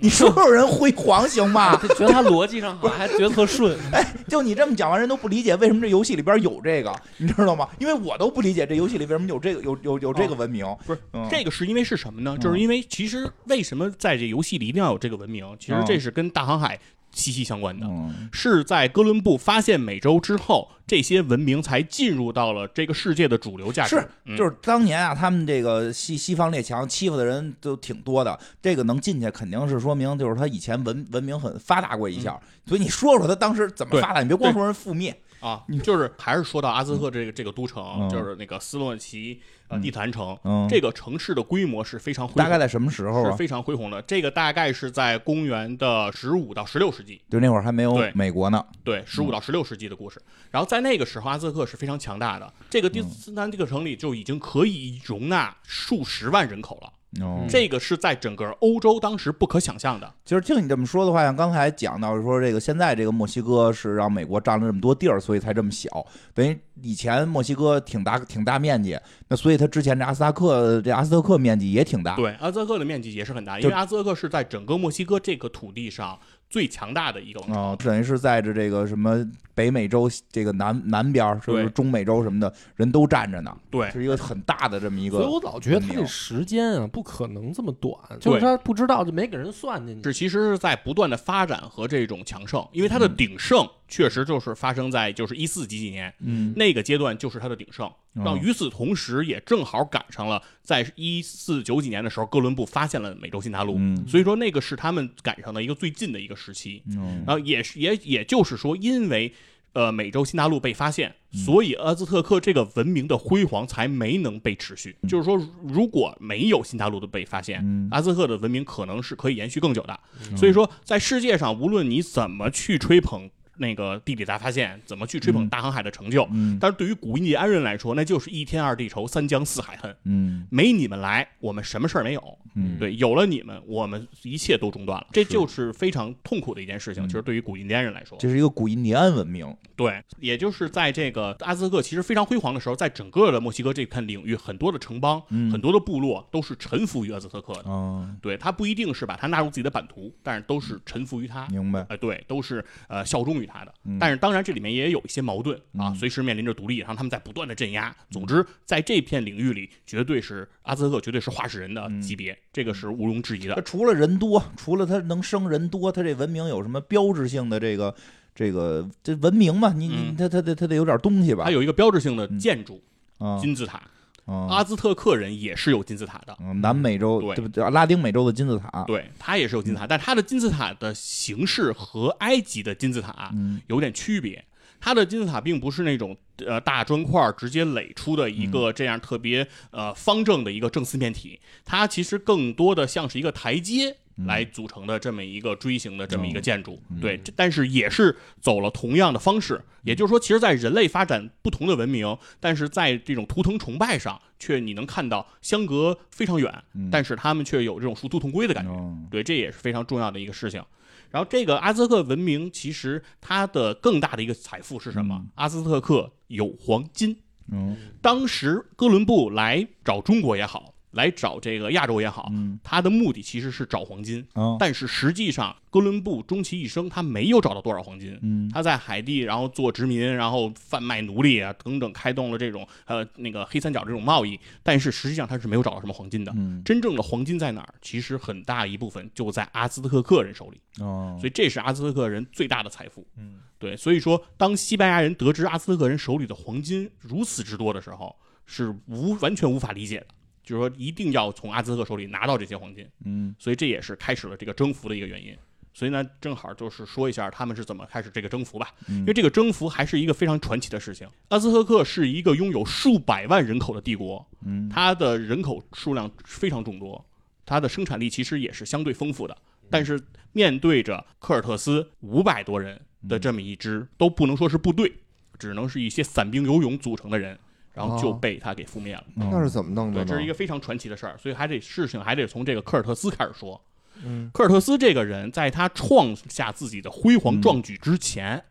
你说说人辉煌行吗？就觉得他逻辑上好，还觉得特顺。就你这么讲完，人都不理解为什么这游戏里边有这个，你知道吗？因为我都不理解这游戏里为什么有这个有有有这个文明。不是嗯这个是因为是什么呢？嗯就是因为其实为什么在这游戏里一定要有这个文明？其实这是跟大航海息息相关的。嗯。是在哥伦布发现美洲之后，这些文明才进入到了这个世界的主流价值。是，嗯。就是当年啊，他们这个西西方列强欺负的人都挺多的，这个能进去肯定是说明就是他以前文文明很发达过一下，所以你说说他当时怎么发达，你别光说人覆灭，啊，就是还是说到阿兹特这个这个都城，嗯就是那个斯洛奇呃地坛城，嗯，这个城市的规模是非常恢宏。大概在什么时候啊？是非常恢宏的，这个大概是在公元的十五到十六世纪，就那会儿还没有对美国呢，对，十五到十六世纪的故事。然后在那个时候，阿兹特克是非常强大的，这个嗯第斯坦这个城里就已经可以容纳数十万人口了，哦这个是在整个欧洲当时不可想象的。其实听你这么说的话，像刚才讲到说这个现在这个墨西哥是让美国占了这么多地儿，所以才这么小。等于以前墨西哥挺大挺大面积，那所以它之前这阿斯特克这阿斯特克面积也挺大。对，阿兹特克的面积也是很大，因为阿兹特克是在整个墨西哥这个土地上最强大的一个王朝。哦，等于是在这这个什么北美洲这个南南边儿，是不是中美洲什么的人都站着呢？对，是一个很大的这么一个。所以我老觉得他文明这时间啊，不可能这么短，就是他不知道就没给人算进去。是其实是在不断的发展和这种强盛，因为它的鼎盛确实就是发生在就是一四几几年嗯，那个阶段，就是它的鼎盛。然后与此同时，也正好赶上了在一四九几年的时候，哥伦布发现了美洲新大陆，嗯所以说那个是他们赶上的一个最近的一个时期。嗯然后也是也也就是说，因为呃美洲新大陆被发现，嗯所以阿兹特克这个文明的辉煌才没能被持续。就是说，如果没有新大陆的被发现，嗯阿兹特克的文明可能是可以延续更久的。所以说，在世界上，无论你怎么去吹捧那个地理大发现，怎么去吹捧嗯大航海的成就，嗯但是对于古印第安人来说，那就是一天二地仇，三江四海恨。嗯没你们来，我们什么事儿没有。嗯，对，有了你们，我们一切都中断了，这就是非常痛苦的一件事情。嗯其实对于古印第安人来说，这是一个古印第安文明。对，也就是在这个阿兹特克其实非常辉煌的时候，在整个的墨西哥这片领域，很多的城邦、嗯很多的部落都是臣服于阿兹特克的。嗯，对，他不一定是把他纳入自己的版图，但是都是臣服于他。明白。呃，对，都是呃效忠于他的。嗯但是当然这里面也有一些矛盾啊，嗯随时面临着独立，然后他们在不断的镇压。总之，在这片领域里，绝对是阿兹特克绝对是化石人的级别，这个是毋庸置疑的。除了人多，除了他能生人多，他这文明有什么标志性的这个这个这文明嘛？你你嗯它它得他得有点东西吧？它有一个标志性的嗯建筑啊金字塔，啊阿兹特克人也是有金字塔的。嗯南美洲对对不对？拉丁美洲的金字塔。对，它也是有金字塔，但它的金字塔的形式和埃及的金字塔嗯有点区别。它的金字塔并不是那种呃大砖块直接垒出的一个这样特别呃方正的一个正四面体，它其实更多的像是一个台阶来组成的这么一个锥形的这么一个建筑。对，但是也是走了同样的方式，也就是说，其实，在人类发展不同的文明，但是在这种图腾崇拜上，却你能看到相隔非常远，但是他们却有这种殊途同归的感觉。嗯对，这也是非常重要的一个事情。然后，这个阿兹特克文明其实它的更大的一个财富是什么？阿兹特克有黄金。嗯当时哥伦布来找中国也好，来找这个亚洲也好，嗯他的目的其实是找黄金。啊但是实际上，哥伦布终其一生，他没有找到多少黄金。嗯他在海地，然后做殖民，然后贩卖奴隶啊等等，开动了这种呃那个黑三角这种贸易，但是实际上他是没有找到什么黄金的。嗯真正的黄金在哪儿？其实很大一部分就在阿兹特克人手里，哦所以这是阿兹特克人最大的财富。嗯，对，所以说当西班牙人得知阿兹特克人手里的黄金如此之多的时候，是无完全无法理解的，就是说一定要从阿兹特克手里拿到这些黄金。嗯所以这也是开始了这个征服的一个原因。所以呢，正好就是说一下他们是怎么开始这个征服吧。嗯因为这个征服还是一个非常传奇的事情。阿兹特克是一个拥有数百万人口的帝国，嗯它的人口数量非常众多，它的生产力其实也是相对丰富的。但是面对着科尔特斯五百多人的这么一支，都不能说是部队，只能是一些散兵游勇组成的人，然后就哦被他给覆灭了。那是怎么弄的对，这是一个非常传奇的事儿，所以还得事情还得从这个科尔特斯开始说。嗯，科尔特斯这个人，在他创下自己的辉煌壮举之前，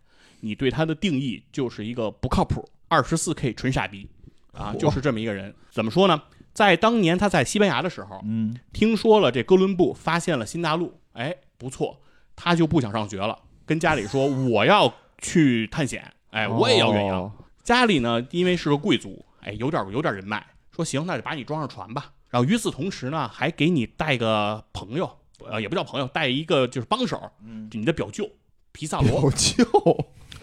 你对他的定义就是一个不靠谱、二十四 K 纯傻逼啊，就是这么一个人。怎么说呢？在当年他在西班牙的时候，嗯听说了这哥伦布发现了新大陆，哎，不错，他就不想上学了，跟家里说我要去探险，哎，我也要远洋。哦家里呢，因为是个贵族，哎，有点有点人脉，说行，那就把你装上船吧。然后与此同时呢，还给你带个朋友，呃，也不叫朋友，带一个就是帮手，嗯就你的表舅皮萨罗，表舅，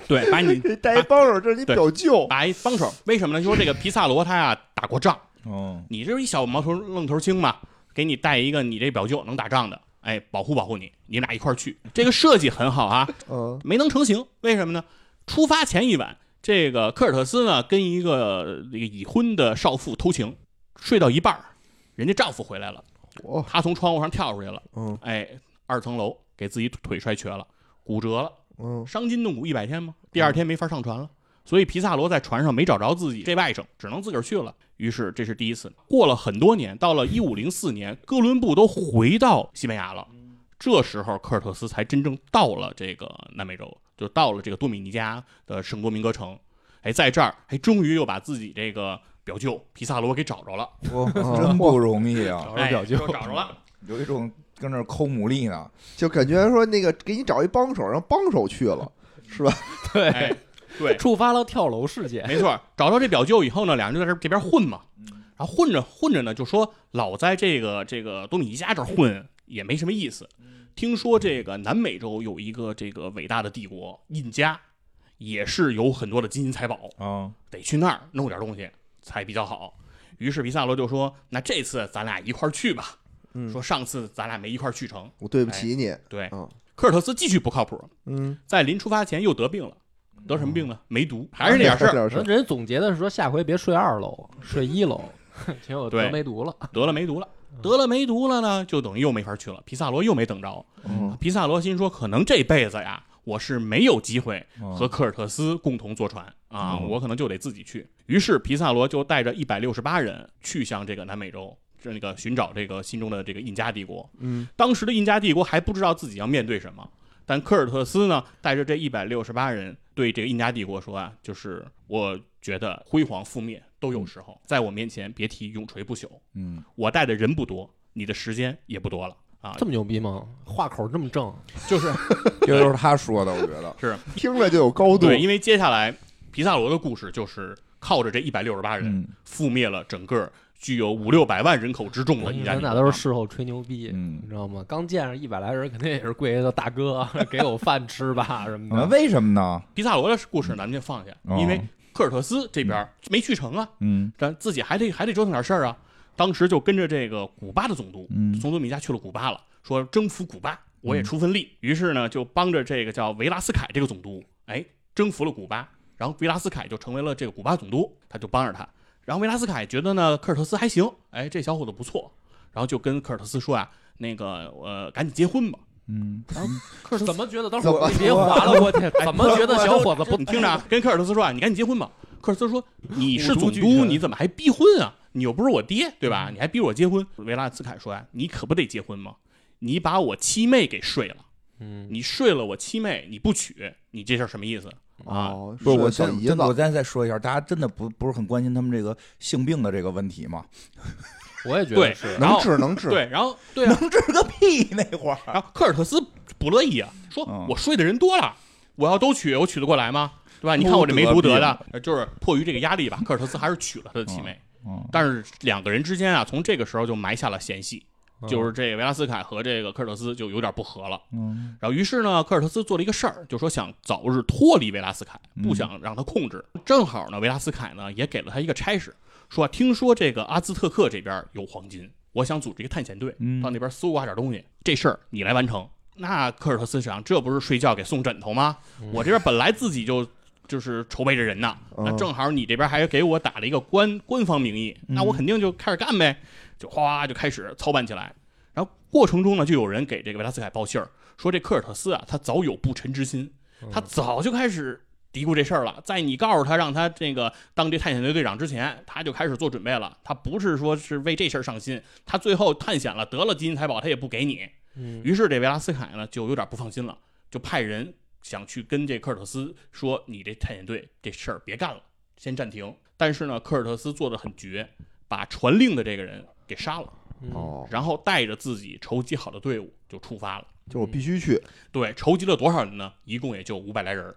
对，把你 这带一帮手，这是你表舅，把一帮手。为什么呢？就说这个皮萨罗他呀打过仗，哦你这是一小毛头愣头青嘛，给你带一个你这表舅能打仗的，哎，保护保护你，你俩一块儿去。这个设计很好啊，嗯没能成型，为什么呢？出发前一晚，这个科尔特斯呢跟一个这个已婚的少妇偷情，睡到一半儿，人家丈夫回来了，我她从窗户上跳出去了，嗯哎，二层楼给自己腿摔瘸了，骨折了，嗯伤筋动骨一百天嘛？第二天没法上船了。所以皮萨罗在船上没找着自己这外甥，只能自个儿去了。于是这是第一次。过了很多年，到了一五零四年，哥伦布都回到西班牙了。这时候科尔特斯才真正到了这个南美洲，就到了这个多米尼加的圣多明戈城。哎，在这儿，还终于又把自己这个表舅皮萨罗给找着了。哦 真不容易啊，找着，表舅又找着了。有一种跟那儿抠牡蛎呢。就感觉说那个给你找一帮手，让帮手去了，是吧？对，哎，对，触发了跳楼事件。没错，找到这表舅以后呢，两人就在这这边混嘛，然后混着混着呢，就说老在这个这个多米尼加这儿混也没什么意思。听说这个南美洲有一个这个伟大的帝国印加，也是有很多的金银财宝，啊，得去那儿弄点东西才比较好。于是皮萨罗就说：“那这次咱俩一块儿去吧。”嗯说上次咱俩没一块儿去成。我对不起你，对，嗯科尔特斯继续不靠谱，嗯，在临出发前又得病了，得什么病呢？梅毒，还是那点事儿。人总结的是说下回别睡二楼，睡一楼，结果对得梅毒了。得了梅毒了，得了梅毒了呢，就等于又没法去了。皮萨罗又没等着，嗯皮萨罗心说，可能这辈子呀，我是没有机会嗯和科尔特斯共同坐船啊，嗯我可能就得自己去。于是皮萨罗就带着一百六十八人去向这个南美洲。这那个寻找这个心中的这个印加帝国，嗯，当时的印加帝国还不知道自己要面对什么，但科尔特斯呢，带着这一百六十八人对这个印加帝国说啊，就是我觉得辉煌覆灭都有时候，在我面前别提永垂不朽。嗯，我带的人不多，你的时间也不多了啊，这么牛逼吗？话口这么正，就是 这都是他说的，我觉得。是听着就有高度，对，因为接下来皮萨罗的故事就是靠着这一百六十八人嗯覆灭了整个具有五六百万人口之众的印加帝国。咱俩都是事后吹牛逼，嗯你知道吗？刚见上一百来人，肯定也是跪下的大哥，给我饭吃吧什么啊，的。为什么呢？皮萨罗的故事咱们就放下，哦因为科尔特斯这边没去成啊，嗯咱自己还得还得折腾点事儿啊。当时就跟着这个古巴的总督，嗯从多米加去了古巴了，说征服古巴，我也出份力。于是呢，就帮着这个叫维拉斯凯这个总督，哎，征服了古巴。然后维拉斯凯就成为了这个古巴总督，他就帮着他。然后维拉斯凯觉得呢，科尔特斯还行，哎，这小伙子不错，然后就跟科尔特斯说啊，那个呃，赶紧结婚吧。嗯，科尔怎么觉得？等会儿你别划了，我天！怎么觉得小伙子不你听着啊，跟科尔特斯说啊，你赶紧结婚吧。科尔特斯说：“你是总督，你怎么还逼婚啊？你又不是我爹，对吧？你还逼我结婚？”维拉斯凯说啊、你可不得结婚吗？你把我七妹给睡了，嗯，你睡了我七妹，你不娶，你这事儿什么意思啊？哦，不是我小姨子真真的，我再再说一下，大家真的不不是很关心他们这个性病的这个问题吗？我也觉得是。能治能治，对，然后对啊，能治个屁那会儿。然后科尔特斯不乐意啊，说嗯我睡的人多了，我要都娶，我娶得过来吗？对吧？你看我这没毒得的，呃就是迫于这个压力吧，科尔特斯还是娶了他的七妹。嗯但是两个人之间啊，从这个时候就埋下了嫌隙，嗯就是这个维拉斯凯和这个科尔特斯就有点不和了。嗯然后于是呢，科尔特斯做了一个事儿，就说想早日脱离维拉斯凯，嗯不想让他控制。正好呢，维拉斯凯呢也给了他一个差事，说啊，听说这个阿兹特克这边有黄金，我想组织一个探险队，嗯到那边搜刮点东西，这事儿你来完成。那科尔特斯想，这不是睡觉给送枕头吗？我这边本来自己就就是筹备着人呢，那嗯正好你这边还给我打了一个官官方名义，那我肯定就开始干呗，就哗就开始操办起来。然后过程中呢，就有人给这个维拉斯凯报信儿，说这科尔特斯啊，他早有不臣之心，他早就开始嘀咕这事儿了。在你告诉他让他这个当这探险队队长之前，他就开始做准备了。他不是说是为这事儿上心，他最后探险了得了金银财宝，他也不给你。嗯于是这维拉斯凯呢就有点不放心了，就派人想去跟这科尔特斯说：“你这探险队这事儿别干了，先暂停。”但是呢，科尔特斯做的很绝，把传令的这个人给杀了，嗯哦，然后带着自己筹集好的队伍就出发了。就我必须去，对，筹集了多少人呢？一共也就五百来人儿，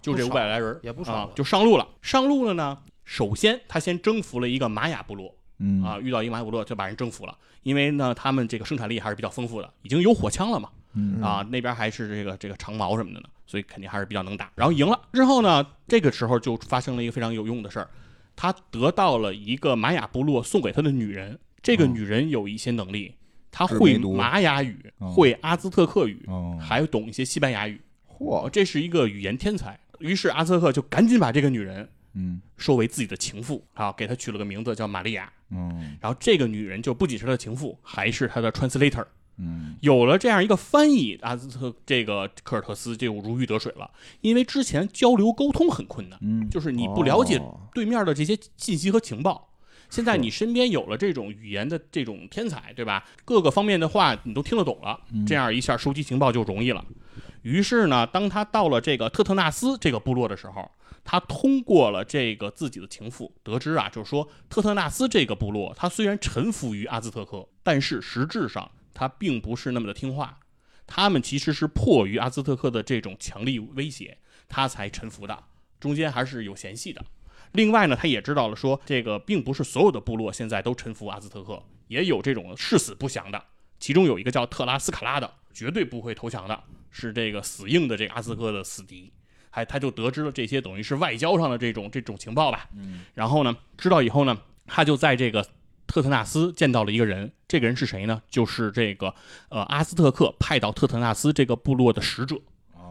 就这五百来人儿也不少，啊就上路了。上路了呢，首先他先征服了一个玛雅部落嗯啊，遇到一个玛雅部落就把人征服了，因为呢他们这个生产力还是比较丰富的，已经有火枪了嘛，嗯啊，那边还是这个这个长矛什么的呢，所以肯定还是比较能打。然后赢了之后呢，这个时候就发生了一个非常有用的事儿，他得到了一个玛雅部落送给他的女人，这个哦。女人有一些能力，她会玛雅语，哦。会阿兹特克语，哦。还懂一些西班牙语，嚯，这是一个语言天才。于是阿兹特克就赶紧把这个女人嗯。收为自己的情妇，啊，给她取了个名字叫玛利亚。嗯然后这个女人就不仅是他的情妇，还是他的 translator。嗯有了这样一个翻译，阿兹特这个科尔特斯就如鱼得水了，因为之前交流沟通很困难，嗯就是你不了解哦对面的这些信息和情报。现在你身边有了这种语言的这种天才，对吧？各个方面的话你都听得懂了，这样一下收集情报就容易了。于是呢，当他到了这个特特纳斯这个部落的时候，他通过了这个自己的情妇，得知啊，就是说特特纳斯这个部落，他虽然臣服于阿兹特克，但是实质上他并不是那么的听话，他们其实是迫于阿兹特克的这种强力威胁，他才臣服的，中间还是有嫌隙的。另外呢，他也知道了说，这个并不是所有的部落现在都臣服阿兹特克，也有这种誓死不降的。其中有一个叫特拉斯卡拉的，绝对不会投降的，是这个死硬的这个阿兹特克的死敌。还他就得知了这些等于是外交上的这种这种情报吧。嗯然后呢，知道以后呢，他就在这个特特纳斯见到了一个人，这个人是谁呢？就是这个呃阿兹特克派到特特纳斯这个部落的使者。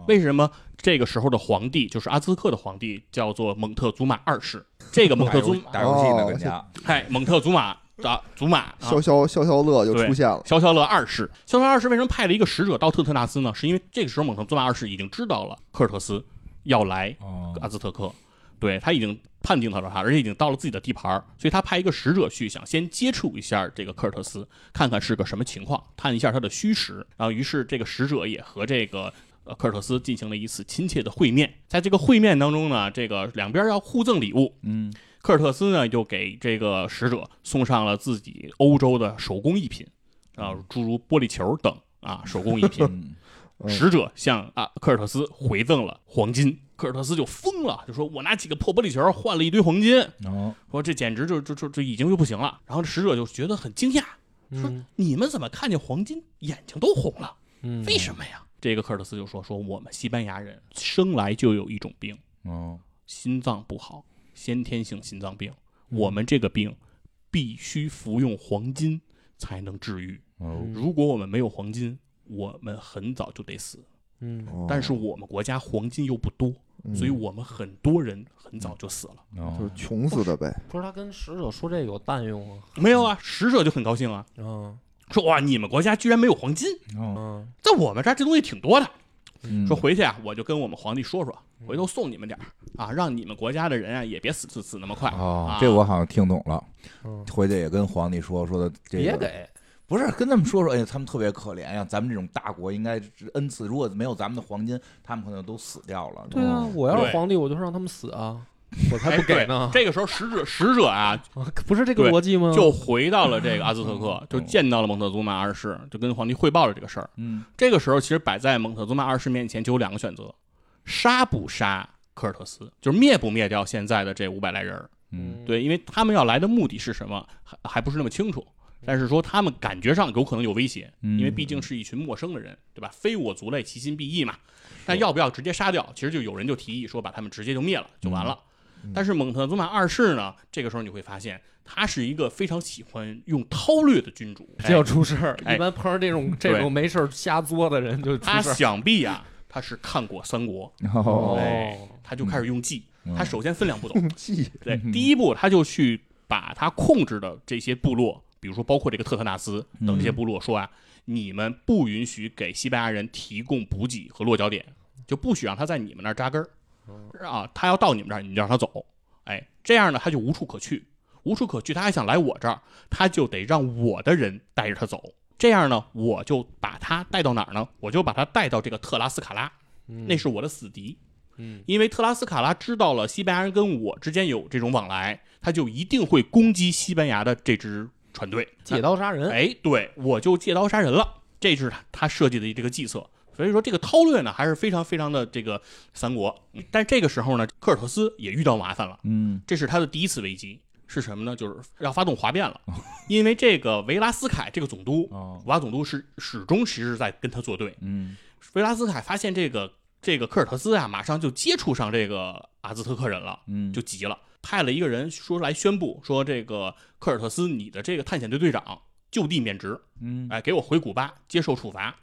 为什么这个时候的皇帝就是阿兹特克的皇帝叫做蒙特祖玛二世？这个蒙特祖，打游戏呢，哦跟家嗨，蒙特祖玛啊，祖玛啊，消消消消乐就出现了，消消乐二世，消消乐二世为什么派了一个使者到特特纳斯呢？是因为这个时候蒙特祖玛二世已经知道了科尔特斯要来哦阿兹特克，对他已经判定他了他，而且已经到了自己的地盘儿，所以他派一个使者去，想先接触一下这个科尔特斯，看看是个什么情况，探一下他的虚实。然后，于是这个使者也和这个呃科尔特斯进行了一次亲切的会面。在这个会面当中呢，这个两边要互赠礼物，嗯科尔特斯呢就给这个使者送上了自己欧洲的手工艺品，啊，诸如玻璃球等啊手工艺品。使者向啊科尔特斯回赠了黄金，科尔特斯就疯了，就说我拿几个破玻璃球换了一堆黄金，哦说这简直就就就就已经就不行了。然后使者就觉得很惊讶，说嗯你们怎么看见黄金眼睛都红了？嗯为什么呀？这个科尔特斯就说说我们西班牙人生来就有一种病，哦心脏不好，先天性心脏病，我们这个病必须服用黄金才能治愈。哦如果我们没有黄金，我们很早就得死。嗯。哦。但是我们国家黄金又不多，嗯。所以我们很多人很早就死了。就是哦穷死的呗，不是他跟使者说这个有蛋用吗？没有啊，使者就很高兴啊，嗯。说哇，你们国家居然没有黄金，哦嗯。在我们这儿这东西挺多的。嗯。说回去啊，我就跟我们皇帝说说，回头送你们点儿啊，让你们国家的人啊也别死死死那么快。啊。，哦这我好像听懂了，嗯，回去也跟皇帝说说的这个别给，不是跟他们说说，哎呀，他们特别可怜呀，咱们这种大国应该恩赐，如果没有咱们的黄金，他们可能都死掉了。对啊，嗯对我要是皇帝，我就让他们死啊，我才哎不给呢。对这个时候，使者使者啊啊不是这个逻辑吗？就回到了这个阿兹特克嗯，就见到了蒙特祖玛二世，就跟皇帝汇报了这个事儿。嗯这个时候，其实摆在蒙特祖玛二世面前就有两个选择：杀不杀科尔特斯，就是灭不灭掉现在的这五百来人。嗯对，因为他们要来的目的是什么，还还不是那么清楚。但是说他们感觉上有可能有威胁，嗯因为毕竟是一群陌生的人，对吧？非我族类，其心必异嘛。但要不要直接杀掉？其实就有人就提议说把他们直接就灭了就完了。但是蒙特祖玛二世呢，这个时候你会发现，他是一个非常喜欢用韬略的君主。这要出事儿，哎一般碰上这种 这种没事儿瞎作的人就出他事儿。想必啊，他是看过三国，哦哎，他就开始用计。嗯他首先分两步走，记对，嗯第一步他就去把他控制的这些部落，比如说包括这个特特纳斯等这些部落，说啊，你们不允许给西班牙人提供补给和落脚点，就不许让他在你们那儿扎根儿，啊，他要到你们这儿，你就让他走，哎，这样呢他就无处可去，无处可去，他还想来我这儿，他就得让我的人带着他走。这样呢，我就把他带到哪儿呢？我就把他带到这个特拉斯卡拉，嗯那是我的死敌。嗯因为特拉斯卡拉知道了西班牙人跟我之间有这种往来，他就一定会攻击西班牙的这支船队，借刀杀人，哎，对我就借刀杀人了，这是他他设计的这个计策。所以说这个韬略呢还是非常非常的这个三国。但这个时候呢，科尔特斯也遇到麻烦了，嗯这是他的第一次危机。是什么呢？就是要发动哗变了，因为这个维拉斯凯这个总督，瓦总督是始终其实在跟他作对。嗯维拉斯凯发现这个这个科尔特斯啊，马上就接触上这个阿兹特克人了，嗯就急了，派了一个人说来宣布说这个科尔特斯，你的这个探险队队长就地免职，嗯哎，给我回古巴接受处罚，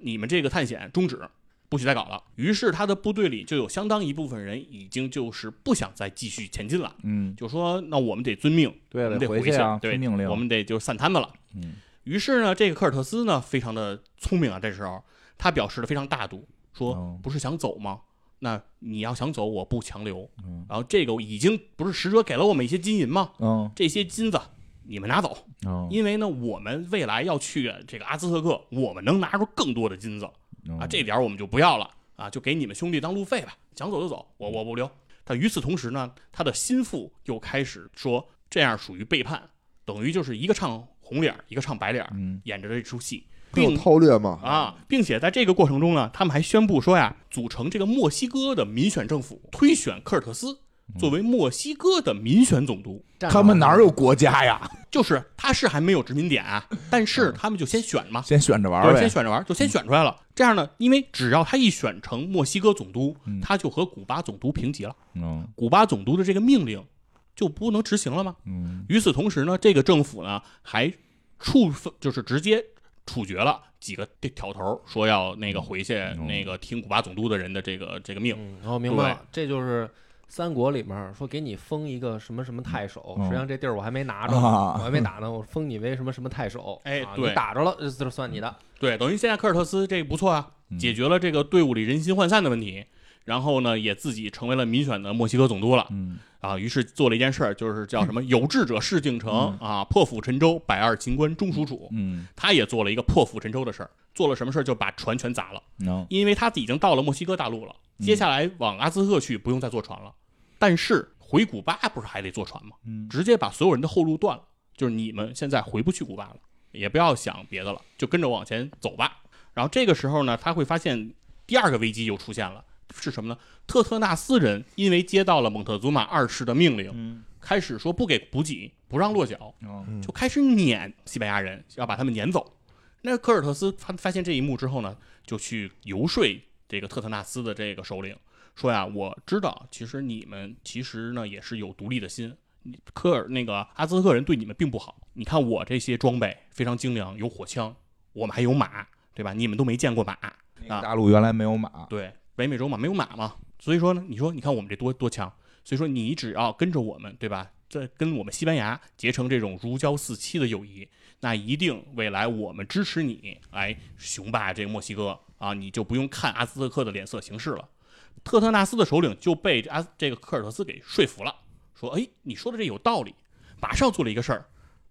你们这个探险终止，不许再搞了。于是他的部队里就有相当一部分人已经就是不想再继续前进了，嗯，就说那我们得遵命，对了，我们得去回啊，对听命令，我们得就散摊子了。嗯于是呢，这个科尔特斯呢非常的聪明啊，这时候他表示的非常大度，说哦不是想走吗？那你要想走，我不强留。嗯然后这个已经不是使者给了我们一些金银吗？嗯这些金子你们拿走，哦因为呢，我们未来要去这个阿兹特克，我们能拿出更多的金子哦啊，这点我们就不要了啊，就给你们兄弟当路费吧，想走就走，我我不留。但与此同时呢，他的心腹又开始说，这样属于背叛，等于就是一个唱红脸，一个唱白脸，嗯演着这出戏，并韬略嘛，啊，并且在这个过程中呢，他们还宣布说呀，组成这个墨西哥的民选政府，推选科尔特斯作为墨西哥的民选总督。他们哪儿有国家呀？就是他是还没有殖民点啊，但是他们就先选嘛，先选着玩对，呗先。选着玩，就先选出来了。这样呢，因为只要他一选成墨西哥总督，嗯他就和古巴总督平级了，嗯古巴总督的这个命令就不能执行了吗？嗯与此同时呢，这个政府呢还处分，就是直接处决了几个挑头，说要那个回去嗯。那个听古巴总督的人的这个这个命。嗯，然后明白了，这就是三国里面说给你封一个什么什么太守，嗯。实际上这地儿我还没拿着，啊。我还没打呢，我封你为什么什么太守，哎你打着了这就算你的，对，等于现在科尔特斯这个不错啊，嗯。解决了这个队伍里人心涣散的问题，然后呢，也自己成为了民选的墨西哥总督了。嗯啊，于是做了一件事儿，就是叫什么 “有志者事竟成”啊，破釜沉舟，百二秦关终属楚。嗯他也做了一个破釜沉舟的事儿，做了什么事儿？就把船全砸了，能因为他已经到了墨西哥大陆了，接下来往阿兹特克去不用再坐船了，但是回古巴不是还得坐船吗？嗯直接把所有人的后路断了，就是你们现在回不去古巴了，也不要想别的了，就跟着往前走吧。然后这个时候呢，他会发现第二个危机又出现了，是什么呢？特特纳斯人因为接到了蒙特祖玛二世的命令，嗯开始说不给补给，不让落脚，就开始撵西班牙人，要把他们撵走。那科尔特斯发发现这一幕之后呢，就去游说这个特特纳斯的这个首领，说呀，我知道其实你们其实呢也是有独立的心，科尔那个阿兹特克人对你们并不好。你看我这些装备非常精良，有火枪，我们还有马，对吧？你们都没见过马，那大陆原来没有马，对，北美洲嘛没有马嘛，所以说呢，你说你看我们这多多强，所以说你只要跟着我们，对吧？这跟我们西班牙结成这种如胶似漆的友谊，那一定未来我们支持你来雄霸这个墨西哥啊，你就不用看阿兹特克的脸色行事了。特特纳斯的首领就被阿这个科尔特斯给说服了，说：“哎，你说的这有道理。”马上做了一个事儿，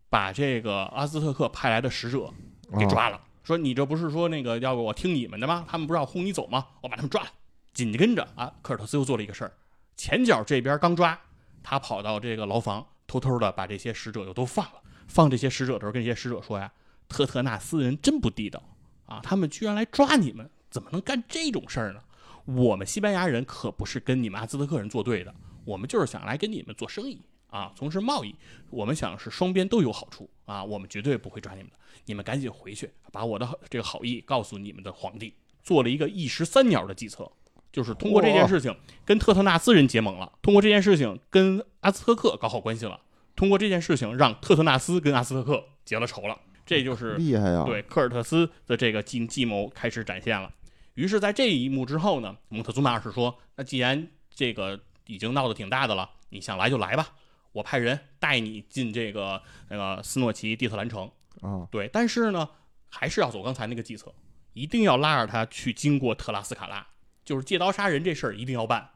把这个阿兹特克派来的使者给啊抓了，说你这不是说那个要我听你们的吗？他们不是要轰你走吗？我把他们抓了。紧跟着啊，科尔特斯又做了一个事儿，前脚这边刚抓，他跑到这个牢房，偷偷的把这些使者又都放了。放这些使者的时候，跟这些使者说呀：“特特纳斯人真不地道啊！他们居然来抓你们，怎么能干这种事儿呢？我们西班牙人可不是跟你们阿兹特克人作对的，我们就是想来跟你们做生意啊，从事贸易。我们想是双边都有好处啊，我们绝对不会抓你们的。你们赶紧回去，把我的这个好意告诉你们的皇帝。”做了一个一石三鸟的计策，就是通过这件事情跟特特纳斯人结盟了，通过这件事情跟阿兹特克搞好关系了，通过这件事情让特特纳斯跟阿兹特克结了仇了。这就是厉害呀！对科尔特斯的这个计计谋开始展现了。于是，在这一幕之后呢，蒙特祖玛二世说：“那既然这个已经闹得挺大的了，你想来就来吧，我派人带你进这个那个斯诺奇蒂特兰城。啊，对，但是呢，还是要走刚才那个计策，一定要拉着他去经过特拉斯卡拉，就是借刀杀人这事儿一定要办。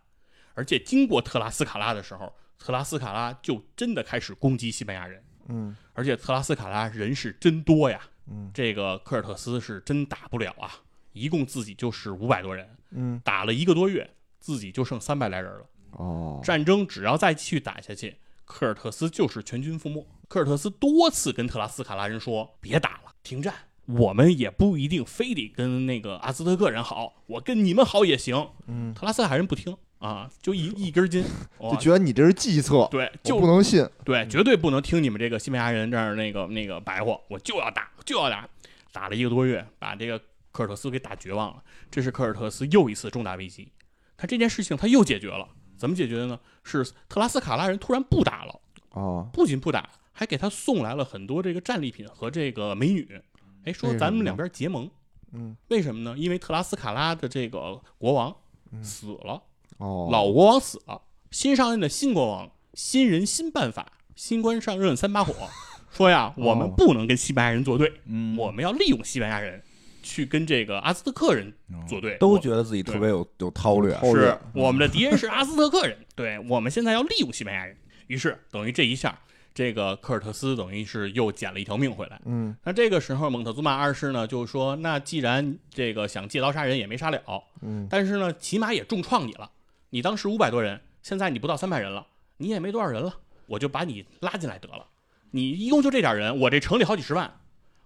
而且经过特拉斯卡拉的时候，特拉斯卡拉就真的开始攻击西班牙人。嗯而且特拉斯卡拉人是真多呀，嗯这个科尔特斯是真打不了啊，一共自己就是五百多人，嗯打了一个多月，自己就剩三百来人了。哦，战争只要再继续打下去，科尔特斯就是全军覆没。科尔特斯多次跟特拉斯卡拉人说：“别打了，停战。我们也不一定非得跟那个阿兹特克人好，我跟你们好也行。”嗯，特拉斯海人不听啊，就一一根筋，哦就觉得你这是计策，对，就不能信。对，绝对不能听你们这个西班牙人这儿那个那个白话，我就要打，就要打，打了一个多月，把这个科尔特斯给打绝望了。这是科尔特斯又一次重大危机，他这件事情他又解决了，怎么解决的呢？是特拉斯卡拉人突然不打了，哦，不仅不打，还给他送来了很多这个战利品和这个美女。哎，说咱们两边结盟，嗯，为什么呢？因为特拉斯卡拉的这个国王嗯。死了。哦，老国王死了，新上任的新国王，新人新办法，新官上任三把火，说呀，我们不能跟西班牙人作对，嗯，我们要利用西班牙人去跟这个阿兹特克人作对，都觉得自己特别有有韬略，韬略。是我们的敌人是阿兹特克人，对我们现在要利用西班牙人，于是等于这一下，这个科尔特斯等于是又捡了一条命回来。嗯那这个时候，蒙特祖玛二世呢就说：“那既然这个想借刀杀人也没杀了，嗯但是呢，起码也重创你了。你当时五百多人，现在你不到三百人了，你也没多少人了，我就把你拉进来得了。你一共就这点人，我这城里好几十万，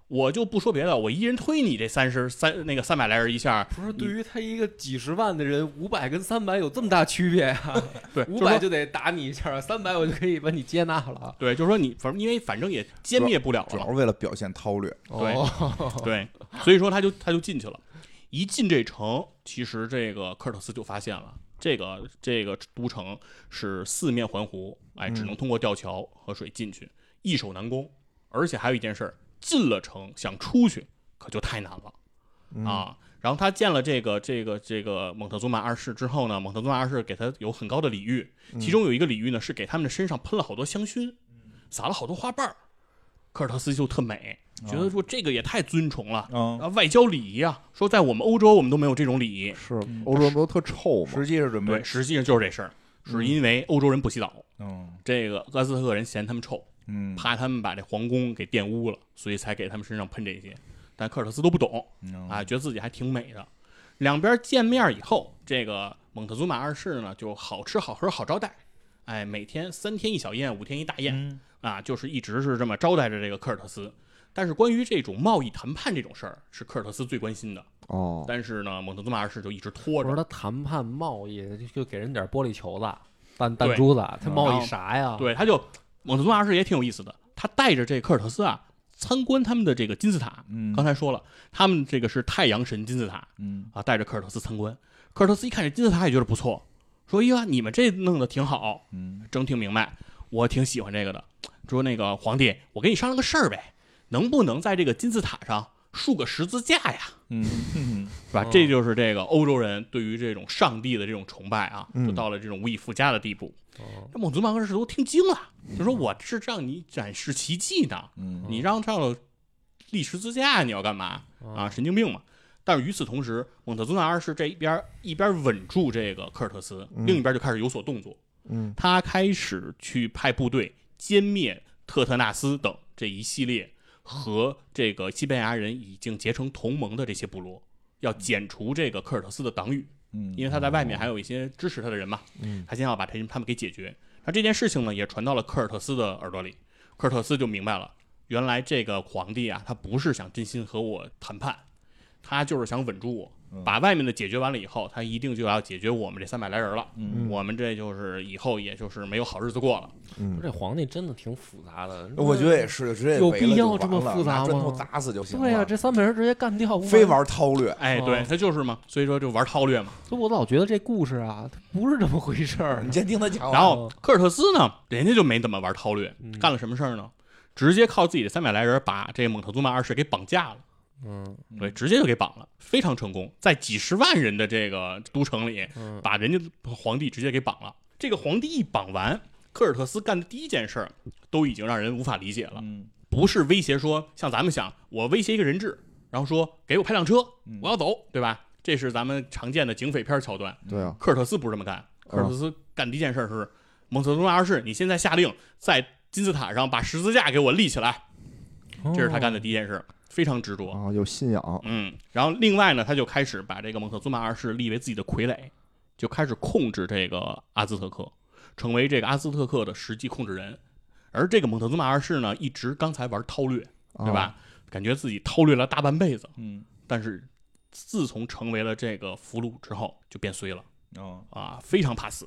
我就不说别的，我一人推你这三十三那个三百来人一下，不是对于他一个几十万的人，五百跟三百有这么大区别呀？对，五百就得打你一下，三百我就可以把你接纳了。对，就是说你反正因为反正也歼灭不了了主要，是为了表现韬略。对哦对，所以说他就他就进去了。一进这城，其实这个科尔特斯就发现了，这个这个都城是四面环湖，哎，只能通过吊桥和水进去，易守难攻。而且还有一件事儿，进了城想出去可就太难了。嗯啊。然后他见了这个这个这个蒙特祖玛二世之后呢，蒙特祖玛二世给他有很高的礼遇，其中有一个礼遇呢是给他们的身上喷了好多香薰，撒了好多花瓣儿。科尔特斯就特美，觉得说这个也太尊崇了。嗯，啊，外交礼仪啊，说在我们欧洲我们都没有这种礼仪。是欧洲人不都特臭吗？实际是准备对，，实际上就是这事儿，是因为欧洲人不洗澡，嗯这个阿兹特克人嫌他们臭，嗯，怕他们把这皇宫给玷污了，所以才给他们身上喷这些。但科尔特斯都不懂嗯啊，觉得自己还挺美的。两边见面以后，这个蒙特祖玛二世呢就好吃好喝好招待，哎，每天三天一小宴，五天一大宴嗯啊，就是一直是这么招待着这个科尔特斯。但是关于这种贸易谈判这种事儿，是科尔特斯最关心的。哦，但是呢，蒙特祖玛二世就一直拖着。我说他谈判贸易就给人点玻璃球子、弹弹珠子，他贸易啥呀？对，他就蒙特梭马二世也挺有意思的，他带着这科尔特斯啊参观他们的这个金字塔。嗯，刚才说了，他们这个是太阳神金字塔嗯啊，带着科尔特斯参观。科尔特斯一看这金字塔也觉得不错，说：“哎呀，你们这弄得挺好，嗯整挺明白，我挺喜欢这个的。”说那个皇帝，我跟你商量个事儿呗，能不能在这个金字塔上竖个十字架呀？嗯 嗯是吧？哦这就是这个欧洲人对于这种上帝的这种崇拜啊，嗯就到了这种无以复加的地步。哦这蒙祖马二世都听惊了，就说：“我是让你展示奇迹呢，嗯你让上了立十字架，你要干嘛啊？神经病嘛！”但是与此同时，蒙特祖马二世这一边一边稳住这个科尔特斯，嗯另一边就开始有所动作。嗯他开始去派部队歼灭特特纳斯等这一系列和这个西班牙人已经结成同盟的这些部落，要剪除这个科尔特斯的党羽，嗯，因为他在外面还有一些支持他的人嘛，嗯。他先要把这他们给解决。那这件事情呢，也传到了科尔特斯的耳朵里，科尔特斯就明白了，原来这个皇帝啊，他不是想真心和我谈判，他就是想稳住我。把外面的解决完了以后，他一定就要解决我们这三百来人了。嗯我们这就是以后也就是没有好日子过了。嗯这皇帝真的挺复杂的，我觉得也是，直接有必要这么复杂拿砖头吗砸死就行了。对呀、这三百人直接干掉，非。玩韬略，哎，哦对他就是嘛，所以说就玩韬略嘛。所以我老觉得这故事啊，它不是这么回事儿你。先听他讲。然后科尔特斯呢，人家就没怎么玩韬略，嗯干了什么事儿呢？直接靠自己的三百来人把这蒙特祖玛二世给绑架了。嗯对，直接就给绑了，非常成功，在几十万人的这个都城里，嗯把人家皇帝直接给绑了。这个皇帝一绑完，科尔特斯干的第一件事儿，都已经让人无法理解了。嗯不是威胁说像咱们想，我威胁一个人质，然后说给我派辆车，嗯我要走，对吧？这是咱们常见的警匪片桥段。对啊，科尔特斯不是这么干，科尔特斯干第一件事是，蒙特祖马二世，你现在下令在金字塔上把十字架给我立起来，这是他干的第一件事，非常执着。啊，有信仰，嗯，然后另外呢，他就开始把这个蒙特祖马二世立为自己的傀儡，就开始控制这个阿兹特克，成为这个阿兹特克的实际控制人。而这个蒙特祖马二世呢，一直刚才玩韬略，对吧？感觉自己韬略了大半辈子，嗯但是自从成为了这个俘虏之后，就变衰了哦啊，非常怕死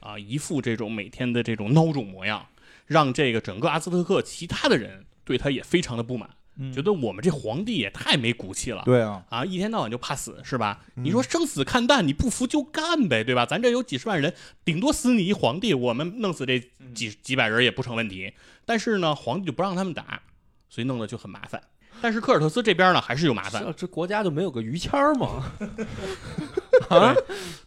啊，一副这种每天的这种孬种模样，让这个整个阿兹特克其他的人对他也非常的不满，嗯觉得我们这皇帝也太没骨气了。对啊，啊，一天到晚就怕死是吧？嗯你说生死看淡，你不服就干呗，对吧？咱这有几十万人，顶多死你一皇帝，我们弄死这几几百人也不成问题。但是呢，皇帝就不让他们打，所以弄得就很麻烦。但是科尔特斯这边呢，还是有麻烦。这这国家就没有个于谦儿吗？啊，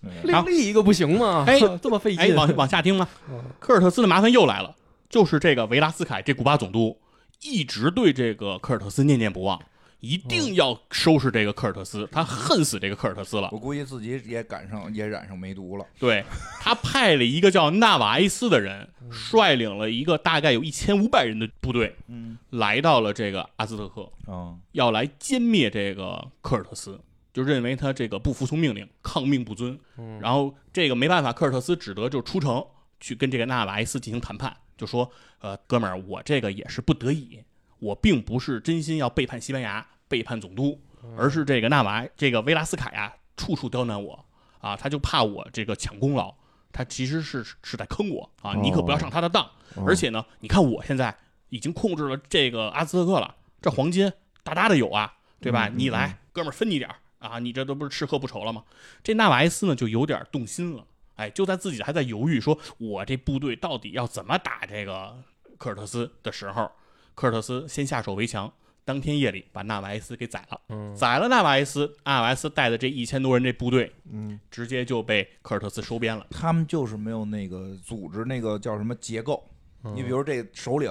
嗯另立一个不行吗？哎 这么费哎，劲。往往下听吗？嗯科尔特斯的麻烦又来了，就是这个维拉斯凯这古巴总督一直对这个科尔特斯念念不忘，一定要收拾这个科尔特斯，他恨死这个科尔特斯了。我估计自己也赶上也染上梅毒了。对他派了一个叫纳瓦埃斯的人，率领了一个大概有一千五百人的部队，嗯来到了这个阿兹特克，啊要来歼灭这个科尔特斯，就认为他这个不服从命令，抗命不遵。嗯然后这个没办法，科尔特斯只得就出城去跟这个纳瓦埃斯进行谈判，就说：“呃，哥们儿，我这个也是不得已，我并不是真心要背叛西班牙、背叛总督，而是这个纳瓦这个维拉斯卡呀、处处刁难我啊，他就怕我这个抢功劳，他其实是是在坑我啊，你可不要上他的当。哦而且呢，你看我现在已经控制了这个阿兹特克了，这黄金大大的有啊，对吧？你来，哥们儿分你点儿啊，你这都不是吃喝不愁了吗？这纳瓦埃斯呢就有点动心了，哎，就在自己还在犹豫，说我这部队到底要怎么打这个科尔特斯的时候，科尔特斯先下手为强，当天夜里把纳瓦埃斯给宰了，嗯宰了纳瓦埃斯，纳瓦埃斯带的这一千多人这部队，嗯，直接就被科尔特斯收编了。他们就是没有那个组织，那个叫什么结构。嗯你比如这首领，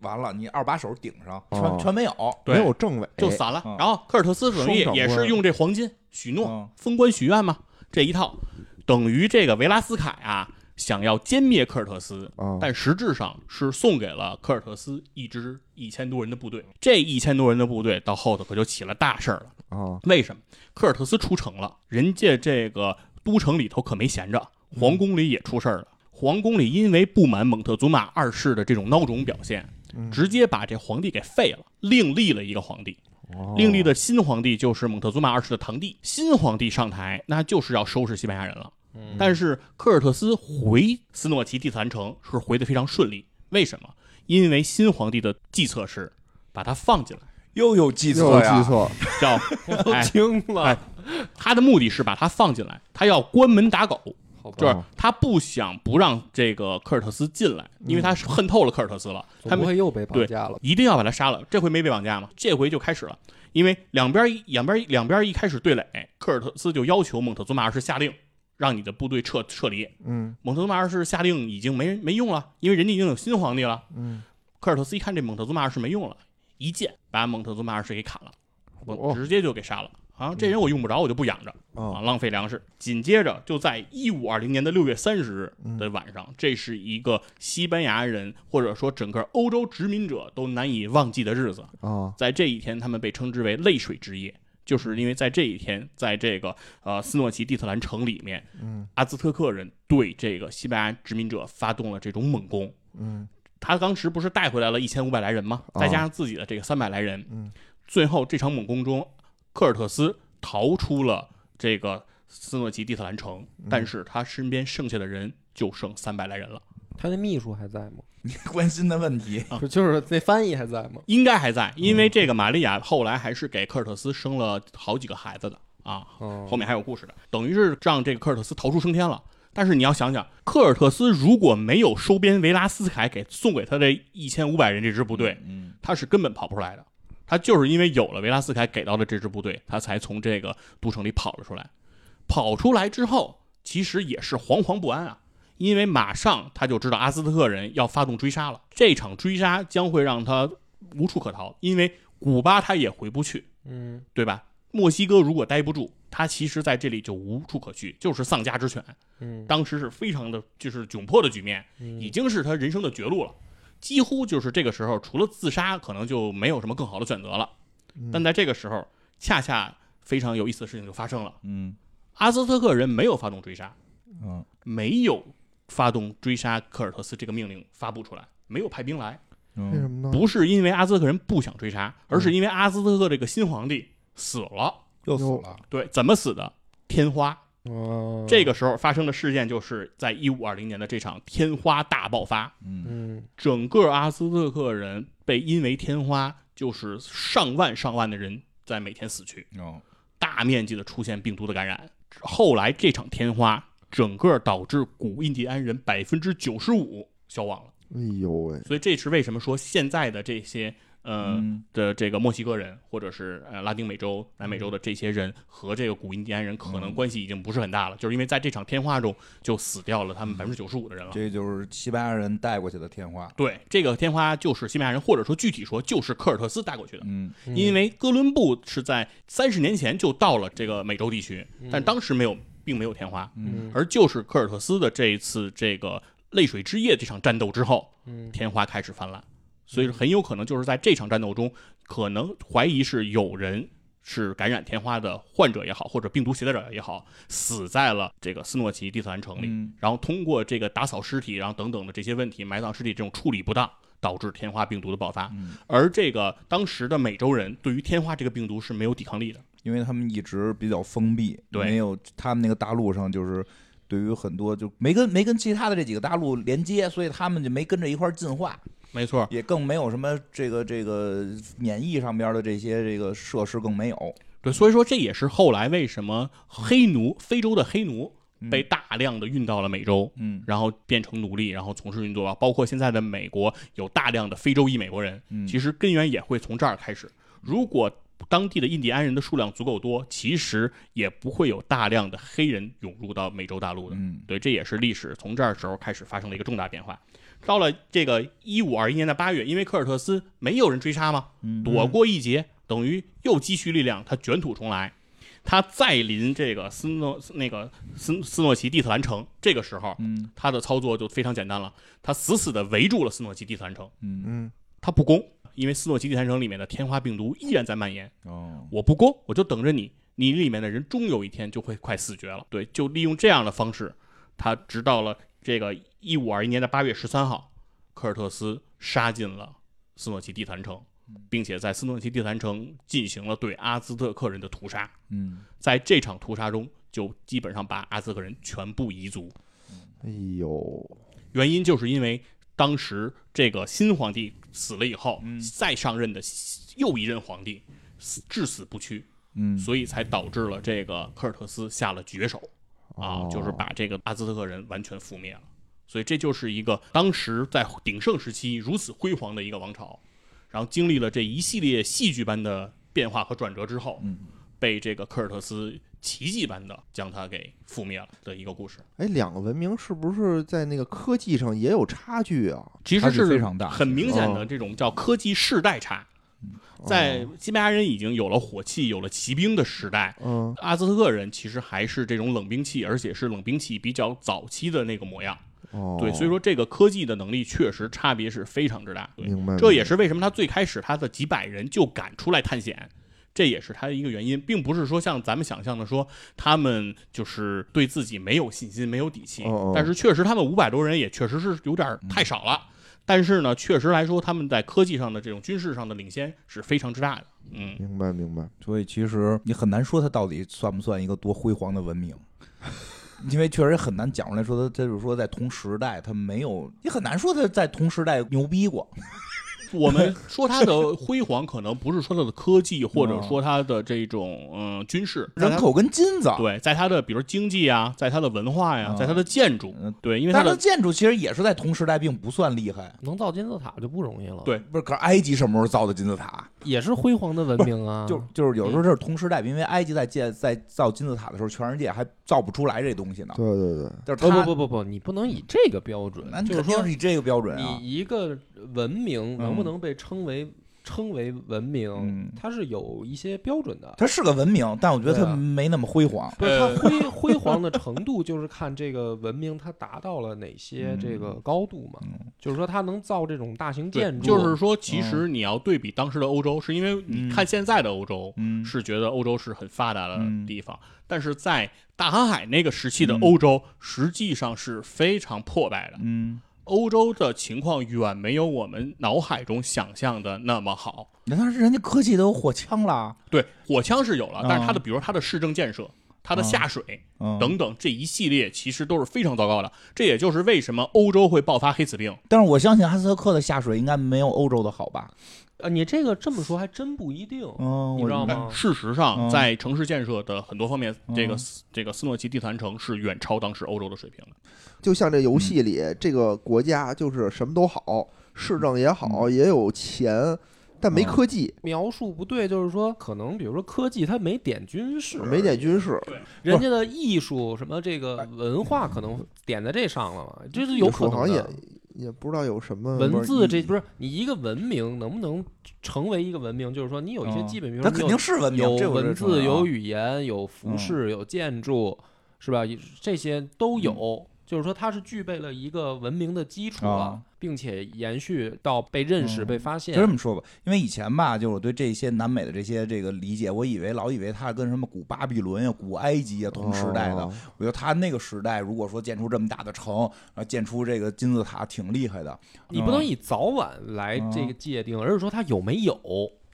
完了你二把手顶上，全哦全没有。没有政委，就散了嗯。然后科尔特斯也是用这黄金许诺嗯、封官许愿嘛，这一套，等于这个维拉斯凯啊想要歼灭科尔特斯，啊，但实质上是送给了科尔特斯一支一千多人的部队。这一千多人的部队到后头可就起了大事儿了。啊，为什么？科尔特斯出城了，人家这个都城里头可没闲着，皇宫里也出事儿了。皇宫里因为不满蒙特祖玛二世的这种孬种表现，嗯直接把这皇帝给废了，另立了一个皇帝。哦另立的新皇帝就是蒙特祖玛二世的堂弟。新皇帝上台，那就是要收拾西班牙人了。嗯但是科尔特斯回斯诺奇第三城是回的非常顺利，为什么？因为新皇帝的计策是把他放进来，又有计又策呀叫 都哎惊了哎，他的目的是把他放进来，他要关门打狗，就是他不想不让这个科尔特斯进来，因为他是恨透了科尔特斯了，他不们会又被绑架了？一定要把他杀了。这回没被绑架吗？这回就开始了，因为两边一两边两边一开始对垒，科尔特斯就要求蒙特祖马二世下令，让你的部队撤撤离。嗯蒙特祖马二世下令已经没没用了，因为人家已经有新皇帝了。嗯，科尔特斯一看这蒙特祖马二世没用了，一剑把蒙特祖马二世给砍了，我哦直接就给杀了。啊，这人我用不着，我就不养着啊，啊，浪费粮食。紧接着就在一五二零年的六月三十日的晚上，这是一个西班牙人或者说整个欧洲殖民者都难以忘记的日子。啊，在这一天，他们被称之为“泪水之夜”，就是因为在这一天，在这个呃斯诺奇蒂特兰城里面，嗯阿兹特克人对这个西班牙殖民者发动了这种猛攻。嗯他当时不是带回来了一千五百来人吗？啊再加上自己的这个三百来人，嗯最后这场猛攻中，科尔特斯逃出了这个斯诺奇蒂特兰城，嗯但是他身边剩下的人就剩三百来人了，他那秘书还在吗？你关心的问题。啊不就是那翻译还在吗？应该还在，因为这个玛利亚后来还是给科尔特斯生了好几个孩子的啊，哦后面还有故事的，等于是让这个科尔特斯逃出升天了。但是你要想想，科尔特斯如果没有收编维拉斯凯给送给他这一千五百人这支部队，嗯，他是根本跑不出来的。他就是因为有了维拉斯凯给到的这支部队，他才从这个都城里跑了出来。跑出来之后，其实也是惶惶不安啊，因为马上他就知道阿兹特克人要发动追杀了。这场追杀将会让他无处可逃，因为古巴他也回不去，嗯对吧？墨西哥如果待不住，他其实在这里就无处可去，就是丧家之犬。嗯，当时是非常的就是窘迫的局面，嗯已经是他人生的绝路了。几乎就是这个时候，除了自杀，可能就没有什么更好的选择了。但在这个时候，恰恰非常有意思的事情就发生了。嗯阿兹特克人没有发动追杀，嗯没有发动追杀科尔特斯这个命令发布出来，没有派兵来，嗯为什么呢？不是因为阿兹特克人不想追杀，而是因为阿兹特克这个新皇帝死了。又死了，对，怎么死的？天花。哦这个时候发生的事件就是在一五二零年的这场天花大爆发，嗯嗯整个阿兹特克人被因为天花，就是上万上万的人在每天死去，哦大面积的出现病毒的感染。后来这场天花整个导致古印第安人百分之九十五消亡了，哎呦喂，所以这是为什么说现在的这些呃、嗯。的这个墨西哥人或者是呃拉丁美洲、南美洲的这些人和这个古印第安人可能嗯。关系已经不是很大了，就是因为在这场天花中就死掉了他们百分之九十五的人了。这就是西班牙人带过去的天花，对，这个天花就是西班牙人，或者说具体说就是科尔特斯带过去的。嗯。因为哥伦布是在三十年前就到了这个美洲地区，但当时没有，并没有天花，嗯。而就是科尔特斯的这一次这个泪水之夜这场战斗之后，嗯。天花开始泛滥，所以很有可能就是在这场战斗中，可能怀疑是有人是感染天花的患者也好，或者病毒携带者也好，死在了这个斯诺奇蒂特兰城里，嗯。然后通过这个打扫尸体，然后等等的这些问题，埋葬尸体这种处理不当。导致天花病毒的爆发，嗯。而这个当时的美洲人对于天花这个病毒是没有抵抗力的，因为他们一直比较封闭，对没有他们那个大陆上就是。对于很多就没跟没跟其他的这几个大陆连接，所以他们就没跟着一块儿进化，没错，也更没有什么这个这个免疫上边的这些这个设施更没有。对，所以说这也是后来为什么黑奴，非洲的黑奴嗯被大量的运到了美洲，嗯然后变成奴隶，然后从事运作，包括现在的美国有大量的非洲裔美国人，嗯，其实根源也会从这儿开始。如果当地的印第安人的数量足够多，其实也不会有大量的黑人涌入到美洲大陆的。嗯对，这也是历史从这儿时候开始发生了一个重大变化。到了这个一五二一年的八月，因为科尔特斯没有人追杀嘛，嗯躲过一劫，等于又积蓄力量，他卷土重来。他再临这个斯诺那个斯斯诺奇蒂特兰城，这个时候嗯他的操作就非常简单了，他死死的围住了斯诺奇蒂特兰城，嗯嗯，他不攻，因为斯诺奇蒂特兰城里面的天花病毒依然在蔓延，哦我不攻，我就等着你，你里面的人终有一天就会快死绝了。对，就利用这样的方式，他直到了这个一五二一年的八月十三号，科尔特斯杀进了斯诺奇蒂特兰城，并且在斯诺奇蒂特兰城进行了对阿兹特克人的屠杀。嗯在这场屠杀中，就基本上把阿兹特克人全部夷族。哎呦，原因就是因为当时这个新皇帝死了以后，嗯。再上任的又一任皇帝死至死不屈，嗯。所以才导致了这个科尔特斯下了绝手啊，哦。就是把这个阿兹特克人完全覆灭了。所以这就是一个当时在鼎盛时期如此辉煌的一个王朝，然后经历了这一系列戏剧般的变化和转折之后，嗯。被这个科尔特斯奇迹般的将它给覆灭了的一个故事。哎，两个文明是不是在那个科技上也有差距啊？其实是非常大很明显的哦这种叫科技世代差。在西班牙人已经有了火器、有了骑兵的时代，嗯，阿兹特克人其实还是这种冷兵器，而且是冷兵器比较早期的那个模样。哦，对，所以说这个科技的能力确实差别是非常之大。对，明白，这也是为什么他最开始他的几百人就敢出来探险。这也是他的一个原因，并不是说像咱们想象的说他们就是对自己没有信心、没有底气。哦哦但是确实，他们五百多人也确实是有点太少了。但是呢，确实来说，他们在科技上的这种军事上的领先是非常之大的。嗯，明白明白，所以其实你很难说他到底算不算一个多辉煌的文明，因为确实很难讲出来说它，它就是说在同时代他没有，你很难说他在同时代牛逼过。我们说它的辉煌，可能不是说它的科技，或者说它的这种嗯军事，人口跟金子，对，在它的比如经济啊，在它的文化呀，啊在它的建筑，嗯，对，因为它的建筑其实也是在同时代，并不算厉害。能造金字塔就不容易了。对不是，可是埃及什么时候造的金字塔？也是辉煌的文明啊。就就是有时候这是同时代，因为埃及在建在造金字塔的时候，全世界还造不出来这东西呢。对对对，就是他不不不不不，你不能以这个标准那，就是说肯定是以这个标准啊。你一个文明能不能被称为称为文明，嗯。它是有一些标准的。它是个文明，但我觉得它没那么辉煌。不是它呃辉辉煌的程度，就是看这个文明它达到了哪些这个高度嘛。就是说它能造这种大型建筑，就是说，其实你要对比当时的欧洲，是因为你看现在的欧洲，嗯。是觉得欧洲是很发达的嗯地方，但是在大航海那个时期的嗯。欧洲，实际上是非常破败的。嗯，欧洲的情况远没有我们脑海中想象的那么好。那当时人家科技都有火枪了，对，火枪是有了，嗯但是它的，比如说它的市政建设、它的下水嗯，等等这一系列，其实都是非常糟糕的。这也就是为什么欧洲会爆发黑死病。但是我相信哈斯特克的下水应该没有欧洲的好吧？呃，你这个这么说还真不一定，嗯，你知道我吗？事实上，嗯在城市建设的很多方面，这个这个斯诺奇地坛城是远超当时欧洲的水平的。就像这游戏里，这个国家就是什么都好，市政也好，也有钱，但没嗯科技，描述不对，就是说可能比如说科技它没点军事，没点军事，人家的艺术什么这个文化可能点在这上了嘛，这是有可好像也能的。也不知道有什么文字这不不是你一个文明能不能成为一个文明？就是说你有一些嗯基本，比如它肯定是文明，有文字、有语言、有服嗯饰、有建筑，是吧？这些都有。就是说，它是具备了一个文明的基础了，啊并且延续到被认识、嗯被发现就。这么说吧，因为以前吧，就是我对这些南美的这些这个理解，我以为老以为它跟什么古巴比伦呀、古埃及啊同时代的。哦我觉得它那个时代，如果说建出这么大的城，然后建出这个金字塔，挺厉害的。你不能以早晚来这个界定，而是说它有没有。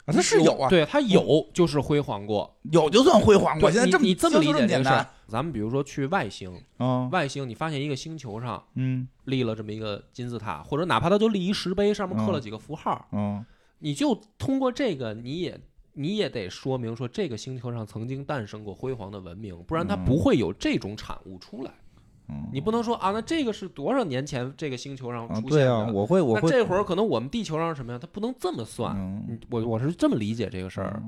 啊，它是有啊，对它有就是辉煌过。有就算辉煌。我对现在这么你你这么理解这个事儿。，咱们比如说去外星，嗯外星你发现一个星球上嗯立了这么一个金字塔，或者哪怕它就立一石碑，上面刻了几个符号，嗯你就通过这个，你也你也得说明说这个星球上曾经诞生过辉煌的文明，不然它嗯不会有这种产物出来。嗯，你不能说啊，那这个是多少年前这个星球上啊，出现对啊，的？我会我会那这会儿可能我们地球上是什么呀？它不能这么算。嗯嗯我我是这么理解这个事儿。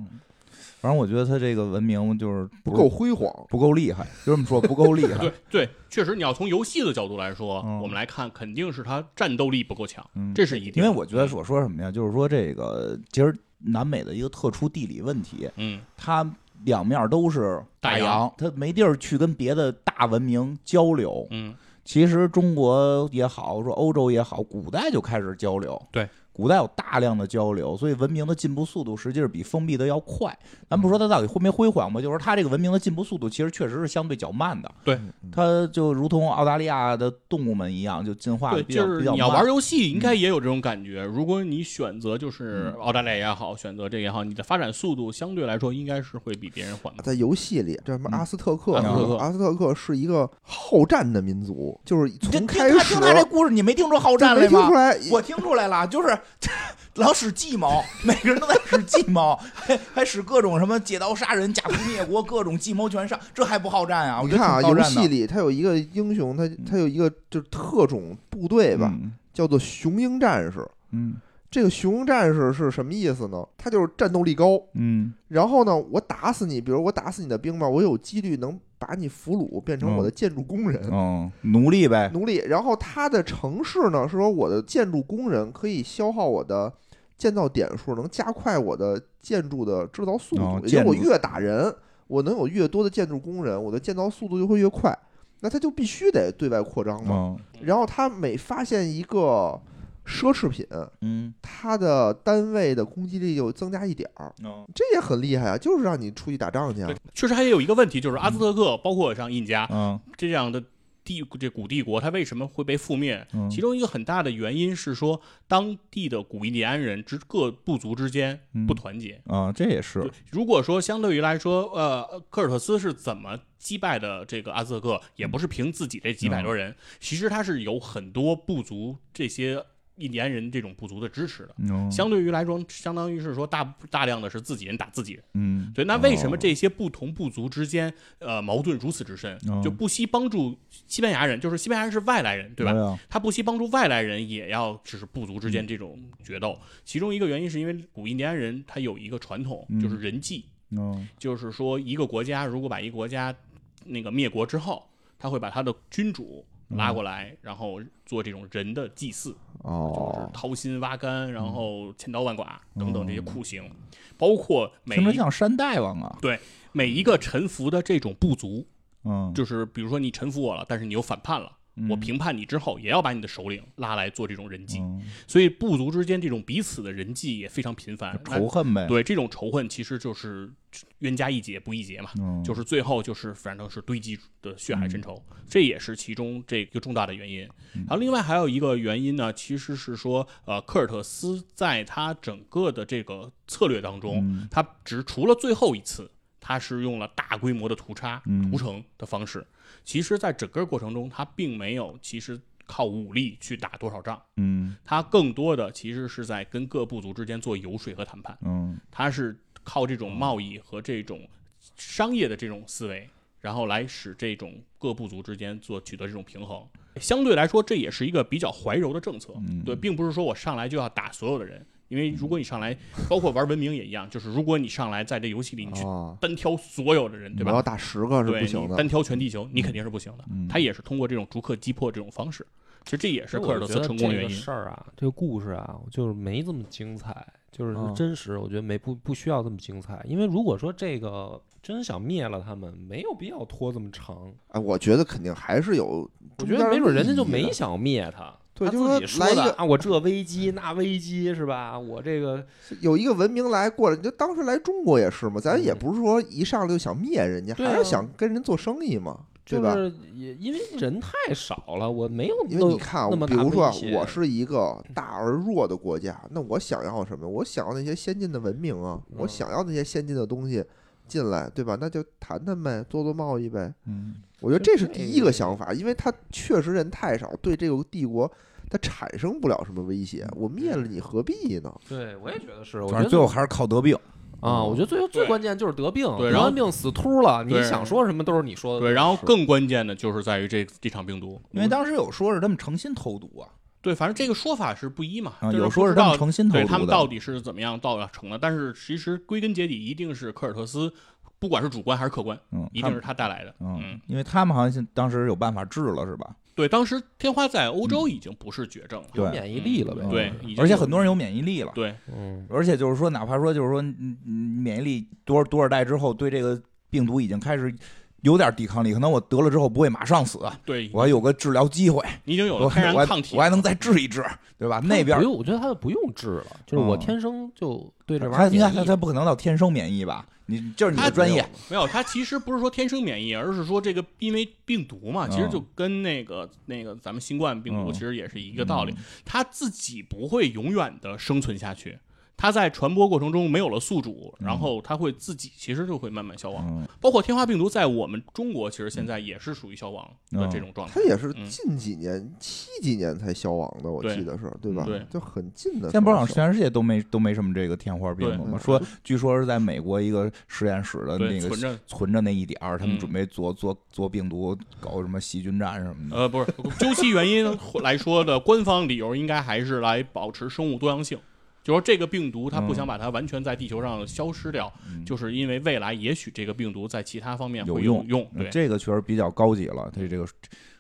反正我觉得它这个文明就是不够辉煌。不够厉害，就这么说不够厉害对。对，确实，你要从游戏的角度来说，嗯我们来看，肯定是它战斗力不够强，嗯这是一定。因为我觉得我说什么呀，就是说这个其实南美的一个特殊地理问题，嗯，它两面都是大洋洋，它没地儿去跟别的大文明交流。嗯其实中国也好，说欧洲也好，古代就开始交流。对，古代有大量的交流，所以文明的进步速度实际是比封闭的要快。咱不说它到底辉没辉煌吧，就是它这个文明的进步速度其实确实是相对较慢的。对，它就如同澳大利亚的动物们一样，就进化比较就是比较慢。你要玩游戏，应该也有这种感觉。如果你选择就是澳大利亚也好，选择这个也好，你的发展速度相对来说应该是会比别人缓慢。在游戏里，这什么嗯阿斯特克，阿斯特克阿斯特克是一个好战的民族，就是这从开始听他听他这故事，你没听出好战来吗没听出？来，我听出来了，就是 老使计谋，每个人都在使计谋，还还使各种什么借刀杀人、假途灭国，各种计谋全上，这还不好战啊？我觉得你看啊，游戏里它有一个英雄，他他有一个就是特种部队吧，嗯叫做雄鹰战士。嗯这个雄鹰战士是什么意思呢？他就是战斗力高，嗯然后呢，我打死你，比如我打死你的兵吧，我有几率能把你俘虏，变成我的建筑工人。嗯，奴隶呗，奴隶，然后他的城市呢是说我的建筑工人可以消耗我的建造点数，能加快我的建筑的制造速度。哦也就我越打人，我能有越多的建筑工人，我的建造速度就会越快。那他就必须得对外扩张嘛。嗯然后他每发现一个奢侈品，嗯它的单位的攻击力就增加一点儿，嗯这也很厉害啊！就是让你出去打仗去啊。，确实还有一个问题，就是阿兹特克，包括像印加嗯这样的帝这古帝国，它为什么会被覆灭？嗯，其中一个很大的原因是说，当地的古印第安人之各部族之间不团结。啊，这也是，如果说相对于来说，呃，科尔特斯是怎么击败的这个阿兹特克，也不是凭自己这几百多人，其实他是有很多部族这些印第安人这种部族的支持的。嗯相对于来说，相当于是说大大量的是自己人打自己人。嗯对，那为什么哦这些不同部族之间，呃，矛盾如此之深哦，就不惜帮助西班牙人，就是西班牙人是外来人，对吧？他不惜帮助外来人，也要只是部族之间这种决斗。其中一个原因是因为古印第安人他有一个传统，嗯就是人祭，嗯就是说一个国家如果把一个国家那个灭国之后，他会把他的君主拉过来，然后做这种人的祭祀。就是哦，掏心挖肝，然后千刀万剐等等这些酷刑，包括每一听着像山大王啊，对每一个臣服的这种部族，嗯，就是比如说你臣服我了，但是你又反叛了。我评判你之后，也要把你的首领拉来做这种人际，嗯。所以部族之间这种彼此的人际也非常频繁。仇恨呗，对这种仇恨，其实就是冤家宜解不宜结嘛，嗯，就是最后就是反正是堆积的血海深仇，这也是其中这个重大的原因。嗯。然后另外还有一个原因呢，其实是说，呃，科尔特斯在他整个的这个策略当中，嗯。他只除了最后一次，他是用了大规模的屠杀、嗯。屠城的方式。其实，在整个过程中，他并没有其实靠武力去打多少仗，嗯。他更多的其实是在跟各部族之间做游说和谈判。嗯。他是靠这种贸易和这种商业的这种思维，然后来使这种各部族之间做取得这种平衡。相对来说，这也是一个比较怀柔的政策，嗯。对，并不是说我上来就要打所有的人，因为如果你上来，包括玩文明也一样，就是如果你上来在这游戏里你去啊，单挑所有的人，对吧我要？打十个是不行的，单挑全地球，你肯定是不行的。嗯他也是通过这种逐客击破这种方式，其实这也是科尔特斯成功的原因这个。事儿啊，这个故事啊，就是没这么精彩，就是嗯真实，我觉得没不不需要这么精彩，因为如果说这个真想灭了他们，没有必要拖这么长。哎，我觉得肯定还是有我觉得没准人家就没想灭，他对就是自己说来啊，我这危机那危机是吧？我这个有一个文明来过来，你就当时来中国也是嘛，咱也不是说一上来就想灭人家，还是想跟人做生意嘛，对吧？就是也因为人太少了，我没有因为你看比如说啊我是一个大而弱的国家，那我想要什么？我想要那些先进的文明啊，我嗯想要那些先进的东西进来，对吧？那就谈谈呗，做做贸易呗。嗯我觉得这是第一个想法，因为他确实人太少，对这个帝国它产生不了什么威胁。我灭了你何必呢？对我也觉得是，我反觉得正最后还是靠得病，啊，我觉得最后最关键就是得病，然后得完病死秃了，你想说什么都是你说的。对，然后更关键的就是在于这这场病毒，因为当时有说是他们诚心投毒啊，对，反正这个说法是不一嘛，啊，有说是他们诚心偷对毒的，他们到底是怎么样造成的，但是其实归根结底一定是科尔特斯，不管是主观还是客观，嗯，一定是他带来的。嗯，因为他们好像现当时有办法治了，是吧？对，当时天花在欧洲已经不是绝症了，有免疫力了呗。嗯对已经而且很多人有免疫力了，对嗯，而且就是说，哪怕说就是说，嗯嗯，免疫力多少多少代之后，对这个病毒已经开始有点抵抗力，可能我得了之后不会马上死，对，我还有个治疗机会，你已经有了天然抗体，我还能再治一治，对吧？那边不用，我觉得他不用治了，就是我嗯。天生就对这玩意儿免疫。他他不可能到天生免疫吧？你就是你他的专业，没有，他其实不是说天生免疫，而是说这个因为病毒嘛，其实就跟那个那个咱们新冠病毒嗯。其实也是一个道理。嗯，它自己不会永远的生存下去。它在传播过程中没有了宿主，然后它会自己其实就会慢慢消亡。嗯包括天花病毒在我们中国，其实现在也是属于消亡的嗯这种状态它。也是嗯近几年、七几年才消亡的，我记得是对吧？对就很近的。现在不是全世界都没都没什么这个天花病毒吗？说据说是在美国一个实验室的，那个存着存着那一点儿，他们嗯准备做做做病毒，搞什么细菌战什么的。呃，不是，究其原因来说的官方理由应该还是来保持生物多样性，就说这个病毒它不想把它完全在地球上消失掉，嗯。就是因为未来也许这个病毒在其他方面会有用用。对，这个确实比较高级了，它这个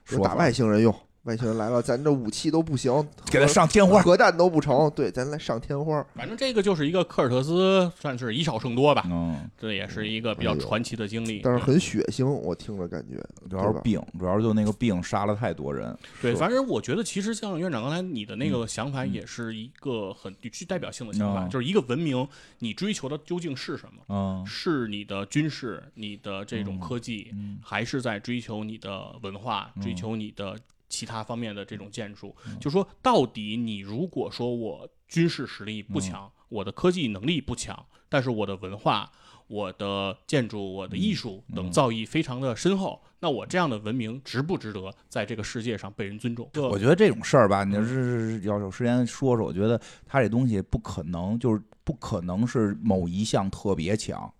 说打外星人用，外星人来了，咱这武器都不行，给他上天花。核弹都不成，对，咱来上天花。反正这个就是一个科尔特斯，算是以少胜多吧，嗯，这也是一个比较传奇的经历。但是很血腥，我听着感觉。主要是病，主要是就那个病杀了太多人。对，反正我觉得其实像院长刚才你的那个想法，嗯也是一个很具代表性的想法，哦就是一个文明，你追求的究竟是什么？嗯是你的军事、你的这种嗯科技，嗯还是在追求你的文化、嗯追求你的其他方面的这种建树？嗯就说到底，你如果说我军事实力不强，我的科技能力不强，但是我的文化、我的建筑、我的艺术嗯等造诣非常的深厚，那我这样的文明值不值得在这个世界上被人尊重？我觉得这种事儿吧，你要是要有时间说说，我觉得他这东西不可能，就是不可能是某一项特别强。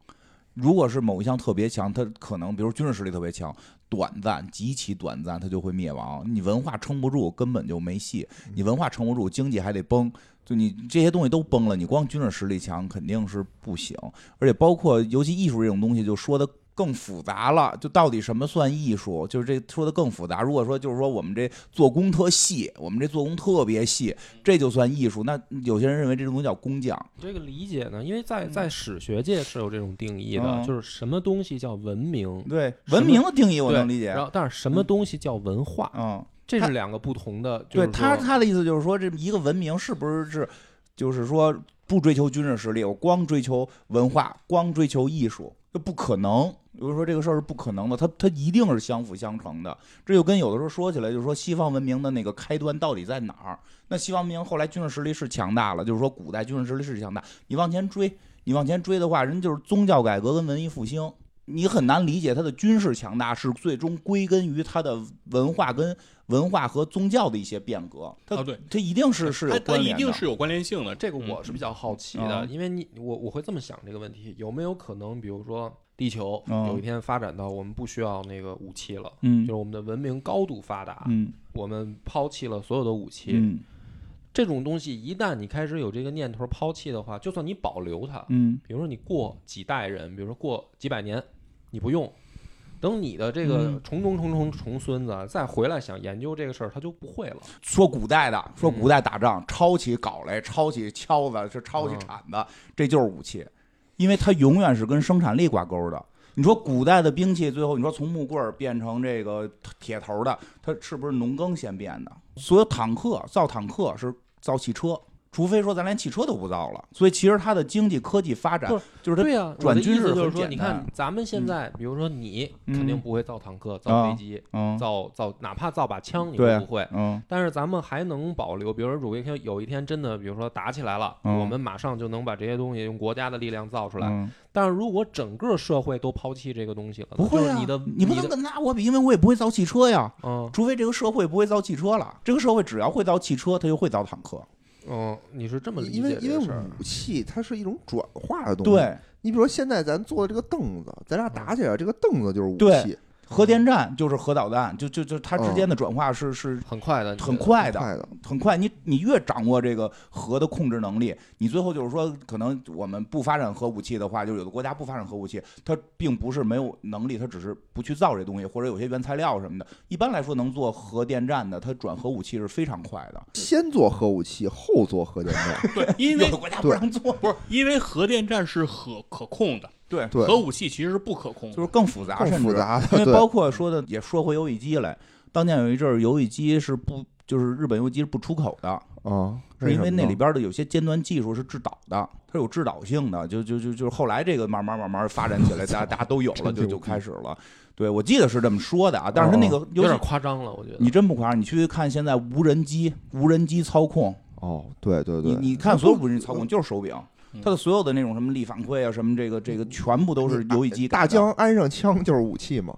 如果是某一项特别强，它可能比如军事实力特别强，短暂极其短暂，它就会灭亡。你文化撑不住，根本就没戏。你文化撑不住，经济还得崩。就你这些东西都崩了，你光军事实力强肯定是不行。而且包括尤其艺术这种东西，就说的更复杂了，就到底什么算艺术？就是这说的更复杂。如果说就是说我们这做工特细，我们这做工特别细，这就算艺术。那有些人认为这种东西叫工匠，这个理解呢，因为在在史学界是有这种定义的，嗯就是什么东西叫文明，对文明的定义我能理解然。后但是什么东西叫文化，嗯，他这是两个不同的。就是对他他的意思就是说，这一个文明是不是是，就是说不追求军事实力，我光追求文化，光追求艺术，这不可能。比如说这个事儿是不可能的，它它一定是相辅相成的。这就跟有的时候说起来，就是说西方文明的那个开端到底在哪儿？那西方文明后来军事实力是强大了，就是说古代军事实力是强大。你往前追，你往前追的话，人就是宗教改革跟文艺复兴。你很难理解它的军事强大是最终归根于它的文化跟文化和宗教的一些变革。它它一定是是有它它一关联的。定是有关联性的。这个我是比较好奇的，嗯因为你我我会这么想这个问题，有没有可能，比如说地球嗯。有一天发展到我们不需要那个武器了，嗯。就是我们的文明高度发达，嗯。我们抛弃了所有的武器，嗯。这种东西一旦你开始有这个念头抛弃的话，就算你保留它，嗯。比如说你过几代人，比如说过几百年，你不用，等你的这个嗯。重重重重重孙子再回来想研究这个事儿，他就不会了。说古代的，说古代打仗，抄起镐来，抄起锹子，是抄起嗯。铲子，这就是武器，因为它永远是跟生产力挂钩的。你说古代的兵器，最后你说从木棍儿变成这个铁头的，它是不是农耕先变的？所有坦克造坦克是造汽车，除非说咱连汽车都不造了。所以其实它的经济科技发展就是它对呀、转军事我的意思就是说，你看咱们现在，比如说你肯定嗯不会造坦克、啊造飞机、嗯造造，哪怕造把枪你都不会。嗯但是咱们还能保留，比如说如果有一天有一天真的，比如说打起来了，嗯我们马上就能把这些东西用国家的力量造出来。嗯，但是如果整个社会都抛弃这个东西了，不会啊，就是你的你不能跟他我比，因为我也不会造汽车呀。嗯除非这个社会不会造汽车了，这个社会只要会造汽车，它就会造坦克。嗯，你是这么理解因为因为？武器它是一种转化的东西。，对，你比如说现在咱坐的这个凳子，咱俩打起来，这个凳子就是武对器，核电站就是核导弹，就就就它之间的转化是是很快的，很快的，快的。很快。你你越掌握这个核的控制能力，你最后就是说，可能我们不发展核武器的话，就有的国家不发展核武器，它并不是没有能力，它只是不去造这东西，或者有些原材料什么的。一般来说，能做核电站的，它转核武器是非常快的。先做核武器，后做核电站。对，因为有的国家不让做，不是因为核电站是可可控的，对，对，核武器其实是不可控。就是更复杂，更甚至复杂的。因为包括说的，也说回游戏机来，当年有一阵儿游戏机是不，就是日本游戏机是不出口的，啊，是因为那里边的有些尖端技术是制导的，它有制导性的，就就就就是后来这个慢慢慢慢发展起来，大家大家都有了，就就开始了。对，我记得是这么说的啊，但是它那个有点，夸张了，我觉得。你真不夸张，你去看现在无人机、无人机操控，哦，对对对，你你看所有无人机操控就是手柄嗯，它的所有的那种什么力反馈啊，什么这个这个全部都是游戏机大疆安上枪就是武器嘛，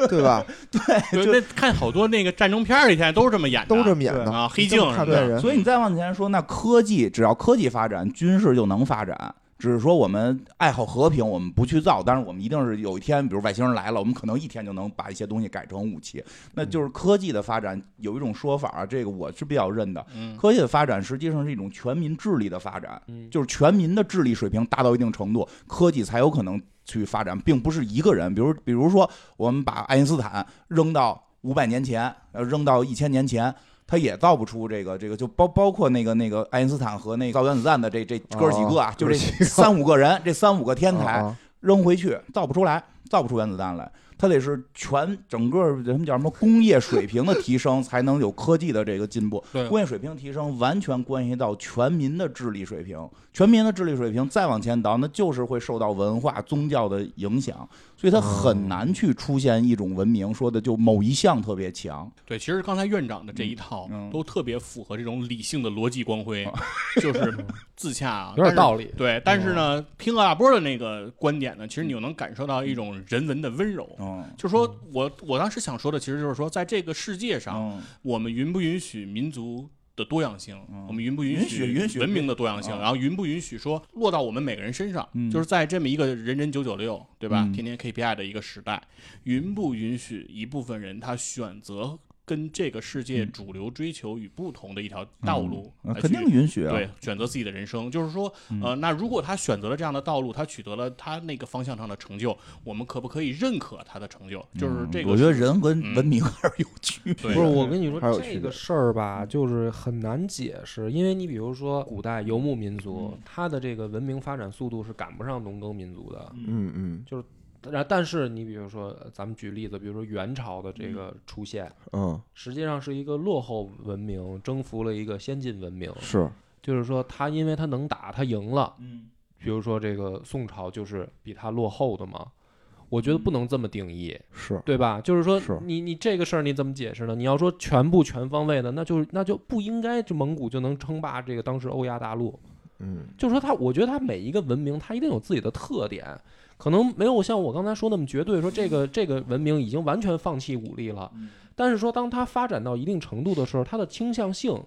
嗯 对吧？对，那看好多那个战争片儿里现在都是这么演的，都这么演的。啊黑镜什么的所以你再往前说，那科技只要科技发展，军事就能发展。只是说我们爱好和平，我们不去造，但是我们一定是有一天，比如外星人来了，我们可能一天就能把一些东西改成武器。那就是科技的发展有一种说法啊，这个我是比较认的。嗯，科技的发展实际上是一种全民智力的发展，嗯，就是全民的智力水平达到一定程度，科技才有可能去发展，并不是一个人。比如，比如说我们把爱因斯坦扔到五百年前，呃，扔到一千年前。他也造不出这个这个，就包包括那个那个爱因斯坦和那个造原子弹的这这哥几个啊，就这三五个人，这三五个天才啊扔回去造不出来，造不出原子弹来。它得是全整个什么叫什么工业水平的提升，才能有科技的这个进步。对工业水平提升完全关系到全民的智力水平，全民的智力水平再往前倒，那就是会受到文化、宗教的影响，所以它很难去出现一种文明，说的就某一项特别强。对，其实刚才院长的这一套都特别符合这种理性的逻辑光辉，就是自洽啊，有点道理。对，但是呢，听鄂大波的那个观点呢，其实你又能感受到一种人文的温柔。嗯就是说我我当时想说的，其实就是说，在这个世界上，嗯我们允不允许民族的多样性？嗯我们允不允允许允许文明的多样性？嗯然后允不允许说落到我们每个人身上？嗯就是在这么一个人人九九六，对吧？嗯天天 KPI 的一个时代，允不允许一部分人他选择跟这个世界主流追求与不同的一条道路肯定允许啊。对，选择自己的人生，就是说，嗯呃，那如果他选择了这样的道路，他取得了他那个方向上的成就，我们可不可以认可他的成就？就是这个是，嗯我觉得人跟嗯文明 还是有区别。对不是，我跟你说这个事儿吧，就是很难解释，因为你比如说古代游牧民族，他的这个文明发展速度是赶不上农耕民族的。嗯嗯然但是你比如说，呃咱们举例子，比如说元朝的这个出现，嗯，实际上是一个落后文明征服了一个先进文明，是就是说他因为他能打，他赢了。嗯比如说这个宋朝就是比他落后的嘛，我觉得不能这么定义。是，对吧？就是说你你这个事儿你怎么解释呢？你要说全部全方位的，那就那就不应该这蒙古就能称霸这个当时欧亚大陆。嗯就是说他，我觉得他每一个文明他一定有自己的特点，可能没有像我刚才说那么绝对，说这个这个文明已经完全放弃武力了。但是说当它发展到一定程度的时候，它的倾向性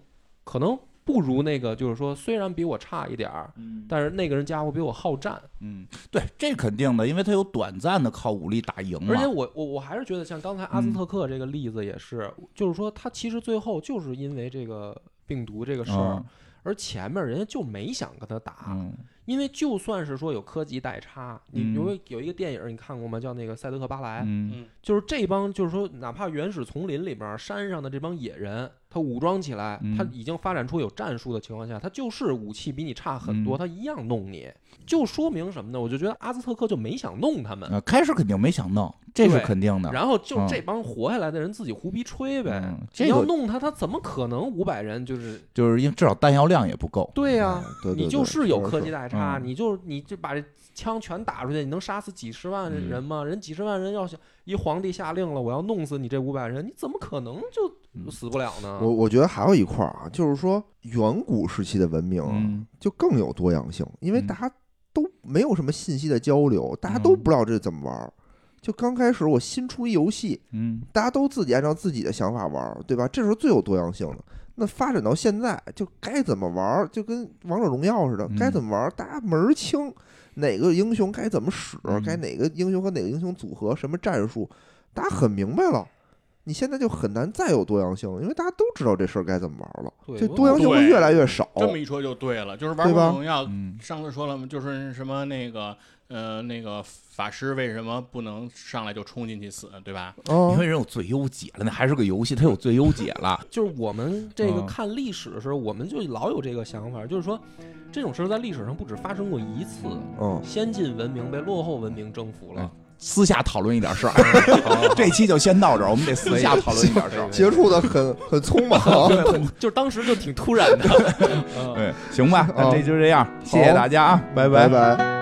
可能不如那个，就是说虽然比我差一点儿，但是那个人家伙比我好战。嗯，对，这肯定的，因为他有短暂的靠武力打赢嘛。而且我我我还是觉得，像刚才阿兹特克这个例子也是，就是说他其实最后就是因为这个病毒这个事儿，嗯。而前面人家就没想跟他打，嗯因为就算是说有科技代差，你嗯。有有一个电影你看过吗？叫那个《赛德克巴莱》，嗯。就是这帮就是说哪怕原始丛林里边山上的这帮野人，他武装起来，嗯他已经发展出有战术的情况下，他就是武器比你差很多，嗯他一样弄你，就说明什么呢？我就觉得阿兹特克就没想弄他们。呃，开始肯定没想弄，这是肯定的。然后就嗯这帮活下来的人自己胡逼吹呗。嗯这你要弄他，他怎么可能五百人就是？就是因为至少弹药量也不够。对呀、你就是有科技的，代差，嗯你就你就把这枪全打出去，你能杀死几十万嗯人吗？人几十万人要想一皇帝下令了，我要弄死你这五百人，你怎么可能嗯就死不了呢？我我觉得还有一块儿啊，就是说远古时期的文明啊嗯就更有多样性，因为嗯大家都没有什么信息的交流，大家都不知道这怎么玩儿。就刚开始我新出一游戏，嗯大家都自己按照自己的想法玩儿，对吧？这时候最有多样性的。那发展到现在，就该怎么玩儿，就跟王者荣耀似的嗯，该怎么玩儿，大家门儿清。哪个英雄该怎么使，嗯该哪个英雄和哪个英雄组合，什么战术，大家很明白了。你现在就很难再有多样性，因为大家都知道这事儿该怎么玩了，这多样性会越来越少。这么一说就对了，就是王者荣耀，嗯上次说了嘛，就是什么那个呃那个法师为什么不能上来就冲进去死，对吧？啊因为人有最优解了，那还是个游戏，它有最优解了。就是我们这个嗯看历史的时候，我们就老有这个想法，就是说这种事儿在历史上不止发生过一次，嗯，先进文明被落后文明征服了。私下讨论一点事儿，这期就先到这儿，我们得私下讨论一点事儿。结束的很很匆忙。就是当时就挺突然的。嗯对，行吧，那啊这就这样，谢谢大家啊，拜拜拜。